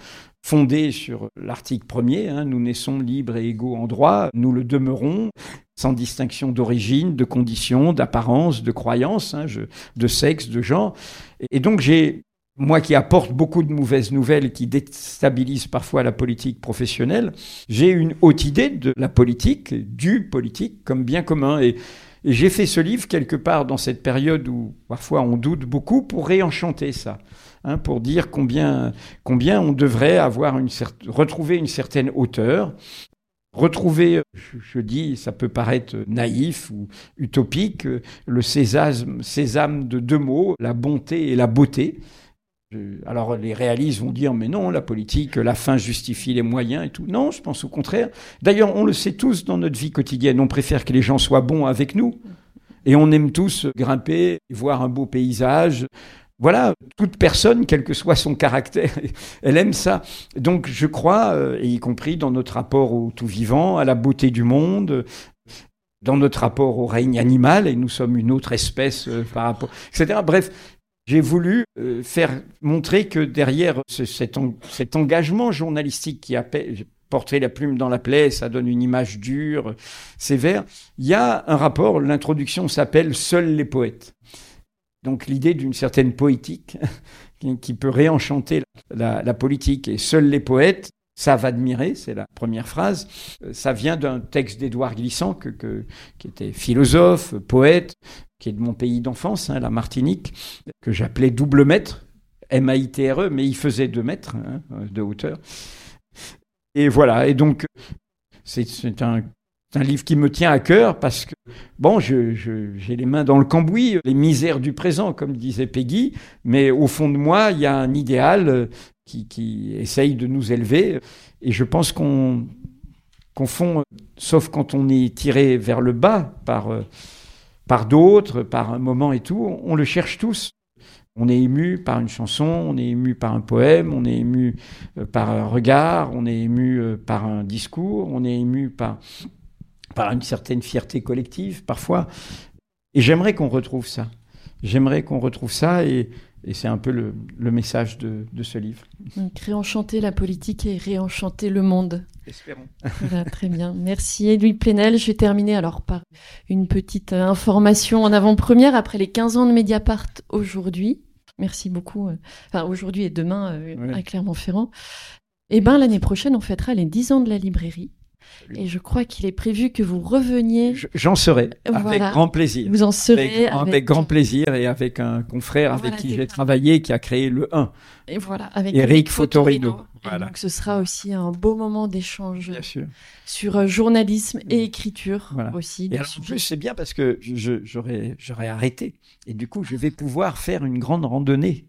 fondé sur l'article premier. Hein, nous naissons libres et égaux en droit, nous le demeurons. sans distinction d'origine, de condition, d'apparence, de croyance, hein, de sexe, de genre. Et donc j'ai moi qui apporte beaucoup de mauvaises nouvelles et qui déstabilise parfois la politique professionnelle, j'ai une haute idée de la politique, du politique comme bien commun. Et, j'ai fait ce livre quelque part dans cette période où parfois on doute beaucoup pour réenchanter ça. Hein, pour dire combien, combien on devrait avoir une retrouver une certaine hauteur, retrouver, je, dis, ça peut paraître naïf ou utopique, le sésame, sésame de deux mots, la bonté et la beauté. Alors les réalistes vont dire mais non, la politique, la fin justifie les moyens et tout. Non, je pense au contraire. D'ailleurs, on le sait tous dans notre vie quotidienne, on préfère que les gens soient bons avec nous. Et on aime tous grimper, voir un beau paysage. Voilà, toute personne, quel que soit son caractère, (laughs) elle aime ça. Donc je crois, euh, et y compris dans notre rapport au tout vivant, à la beauté du monde, dans notre rapport au règne animal, et nous sommes une autre espèce euh, par rapport, etc. Bref, j'ai voulu euh, faire montrer que derrière cet, engagement journalistique qui a porté la plume dans la plaie, ça donne une image dure, sévère, il y a un rapport, l'introduction s'appelle Seuls les poètes. Donc l'idée d'une certaine poétique (laughs) qui peut réenchanter la, politique et seuls les poètes savent admirer, c'est la première phrase. Euh, ça vient d'un texte d'Édouard Glissant, qui était philosophe, poète, qui est de mon pays d'enfance, hein, la Martinique, que j'appelais double mètre, M-A-I-T-R-E, mais il faisait deux mètres hein, de hauteur. Et voilà, et donc c'est un, livre qui me tient à cœur parce que, bon, j'ai les mains dans le cambouis, les misères du présent, comme disait Peggy, mais au fond de moi, il y a un idéal qui, qui essaye de nous élever, et je pense qu'on confond, sauf quand on est tiré vers le bas par par d'autres, par un moment et tout, on le cherche tous. On est ému par une chanson, on est ému par un poème, on est ému euh, par un regard, on est ému euh, par un discours, on est ému par, par une certaine fierté collective parfois. Et j'aimerais qu'on retrouve ça. J'aimerais qu'on retrouve ça et, et c'est un peu le, message de, de, ce livre. Réenchanter la politique et réenchanter le monde. Espérons. Voilà, très bien. Merci Edouard Plenel. Je vais terminer alors par une petite euh, information en avant-première après les 15 ans de Mediapart aujourd'hui. Merci beaucoup. Euh, enfin, aujourd'hui et demain euh, à Clermont-Ferrand. Eh bien, l'année prochaine, on fêtera les 10 ans de la librairie. Et je crois qu'il est prévu que vous reveniez. J'en serai, avec grand plaisir. Vous en serez. Avec, grand plaisir et avec un confrère avec qui j'ai travaillé, qui a créé le 1. Et voilà, avec Eric Fotorino. Voilà. Donc ce sera aussi un beau moment d'échange sur euh, journalisme et écriture aussi. Et alors, en plus, c'est bien parce que j'aurais arrêté. Et du coup, je vais pouvoir faire une grande randonnée.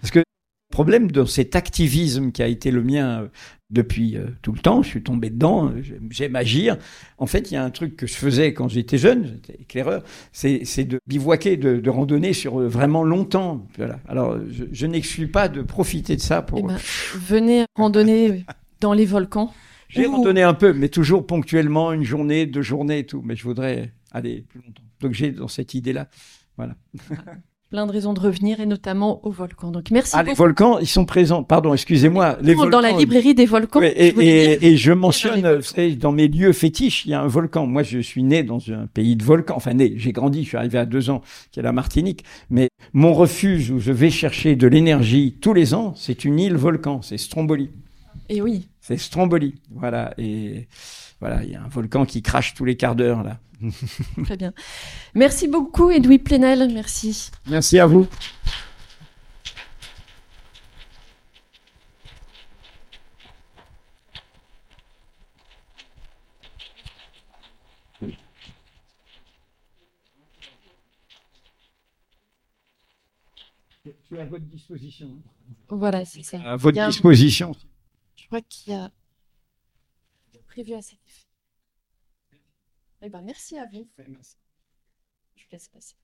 Parce que problème de cet activisme qui a été le mien euh, depuis euh, tout le temps, je suis tombé dedans, j'aime agir. En fait, il y a un truc que je faisais quand j'étais jeune, j'étais éclaireur, c'est de bivouaquer, de, de, randonner sur euh, vraiment longtemps. Voilà. Alors, je, je n'exclus pas de profiter de ça pour... Eh ben, (laughs) venez randonner dans les volcans. J'ai randonné un peu, mais toujours ponctuellement, une journée, deux journées et tout. Mais je voudrais aller plus longtemps. Donc j'ai dans cette idée-là. Voilà. (laughs) plein de raisons de revenir et notamment au volcan. Donc merci. Ah, les volcans, ils sont présents. Pardon, excusez-moi. Les volcans, dans la librairie des volcans. et, je et, je mentionne, vous savez, dans mes lieux fétiches, il y a un volcan. Moi, je suis né dans un pays de volcans. Enfin, né, j'ai grandi, je suis arrivé à deux ans, qui est la Martinique. Mais mon refuge où je vais chercher de l'énergie tous les ans, c'est une île volcan, c'est Stromboli. Et oui. C'est Stromboli, voilà. Et voilà, il y a un volcan qui crache tous les quarts d'heure là. (laughs) Très bien. Merci beaucoup, Edoui Plenel. Merci. Merci à vous. Je suis à votre disposition. Voilà, c'est ça. À votre disposition. Je crois qu'il y a prévu à cet effet. Eh ben, merci à vous. Je vous laisse passer.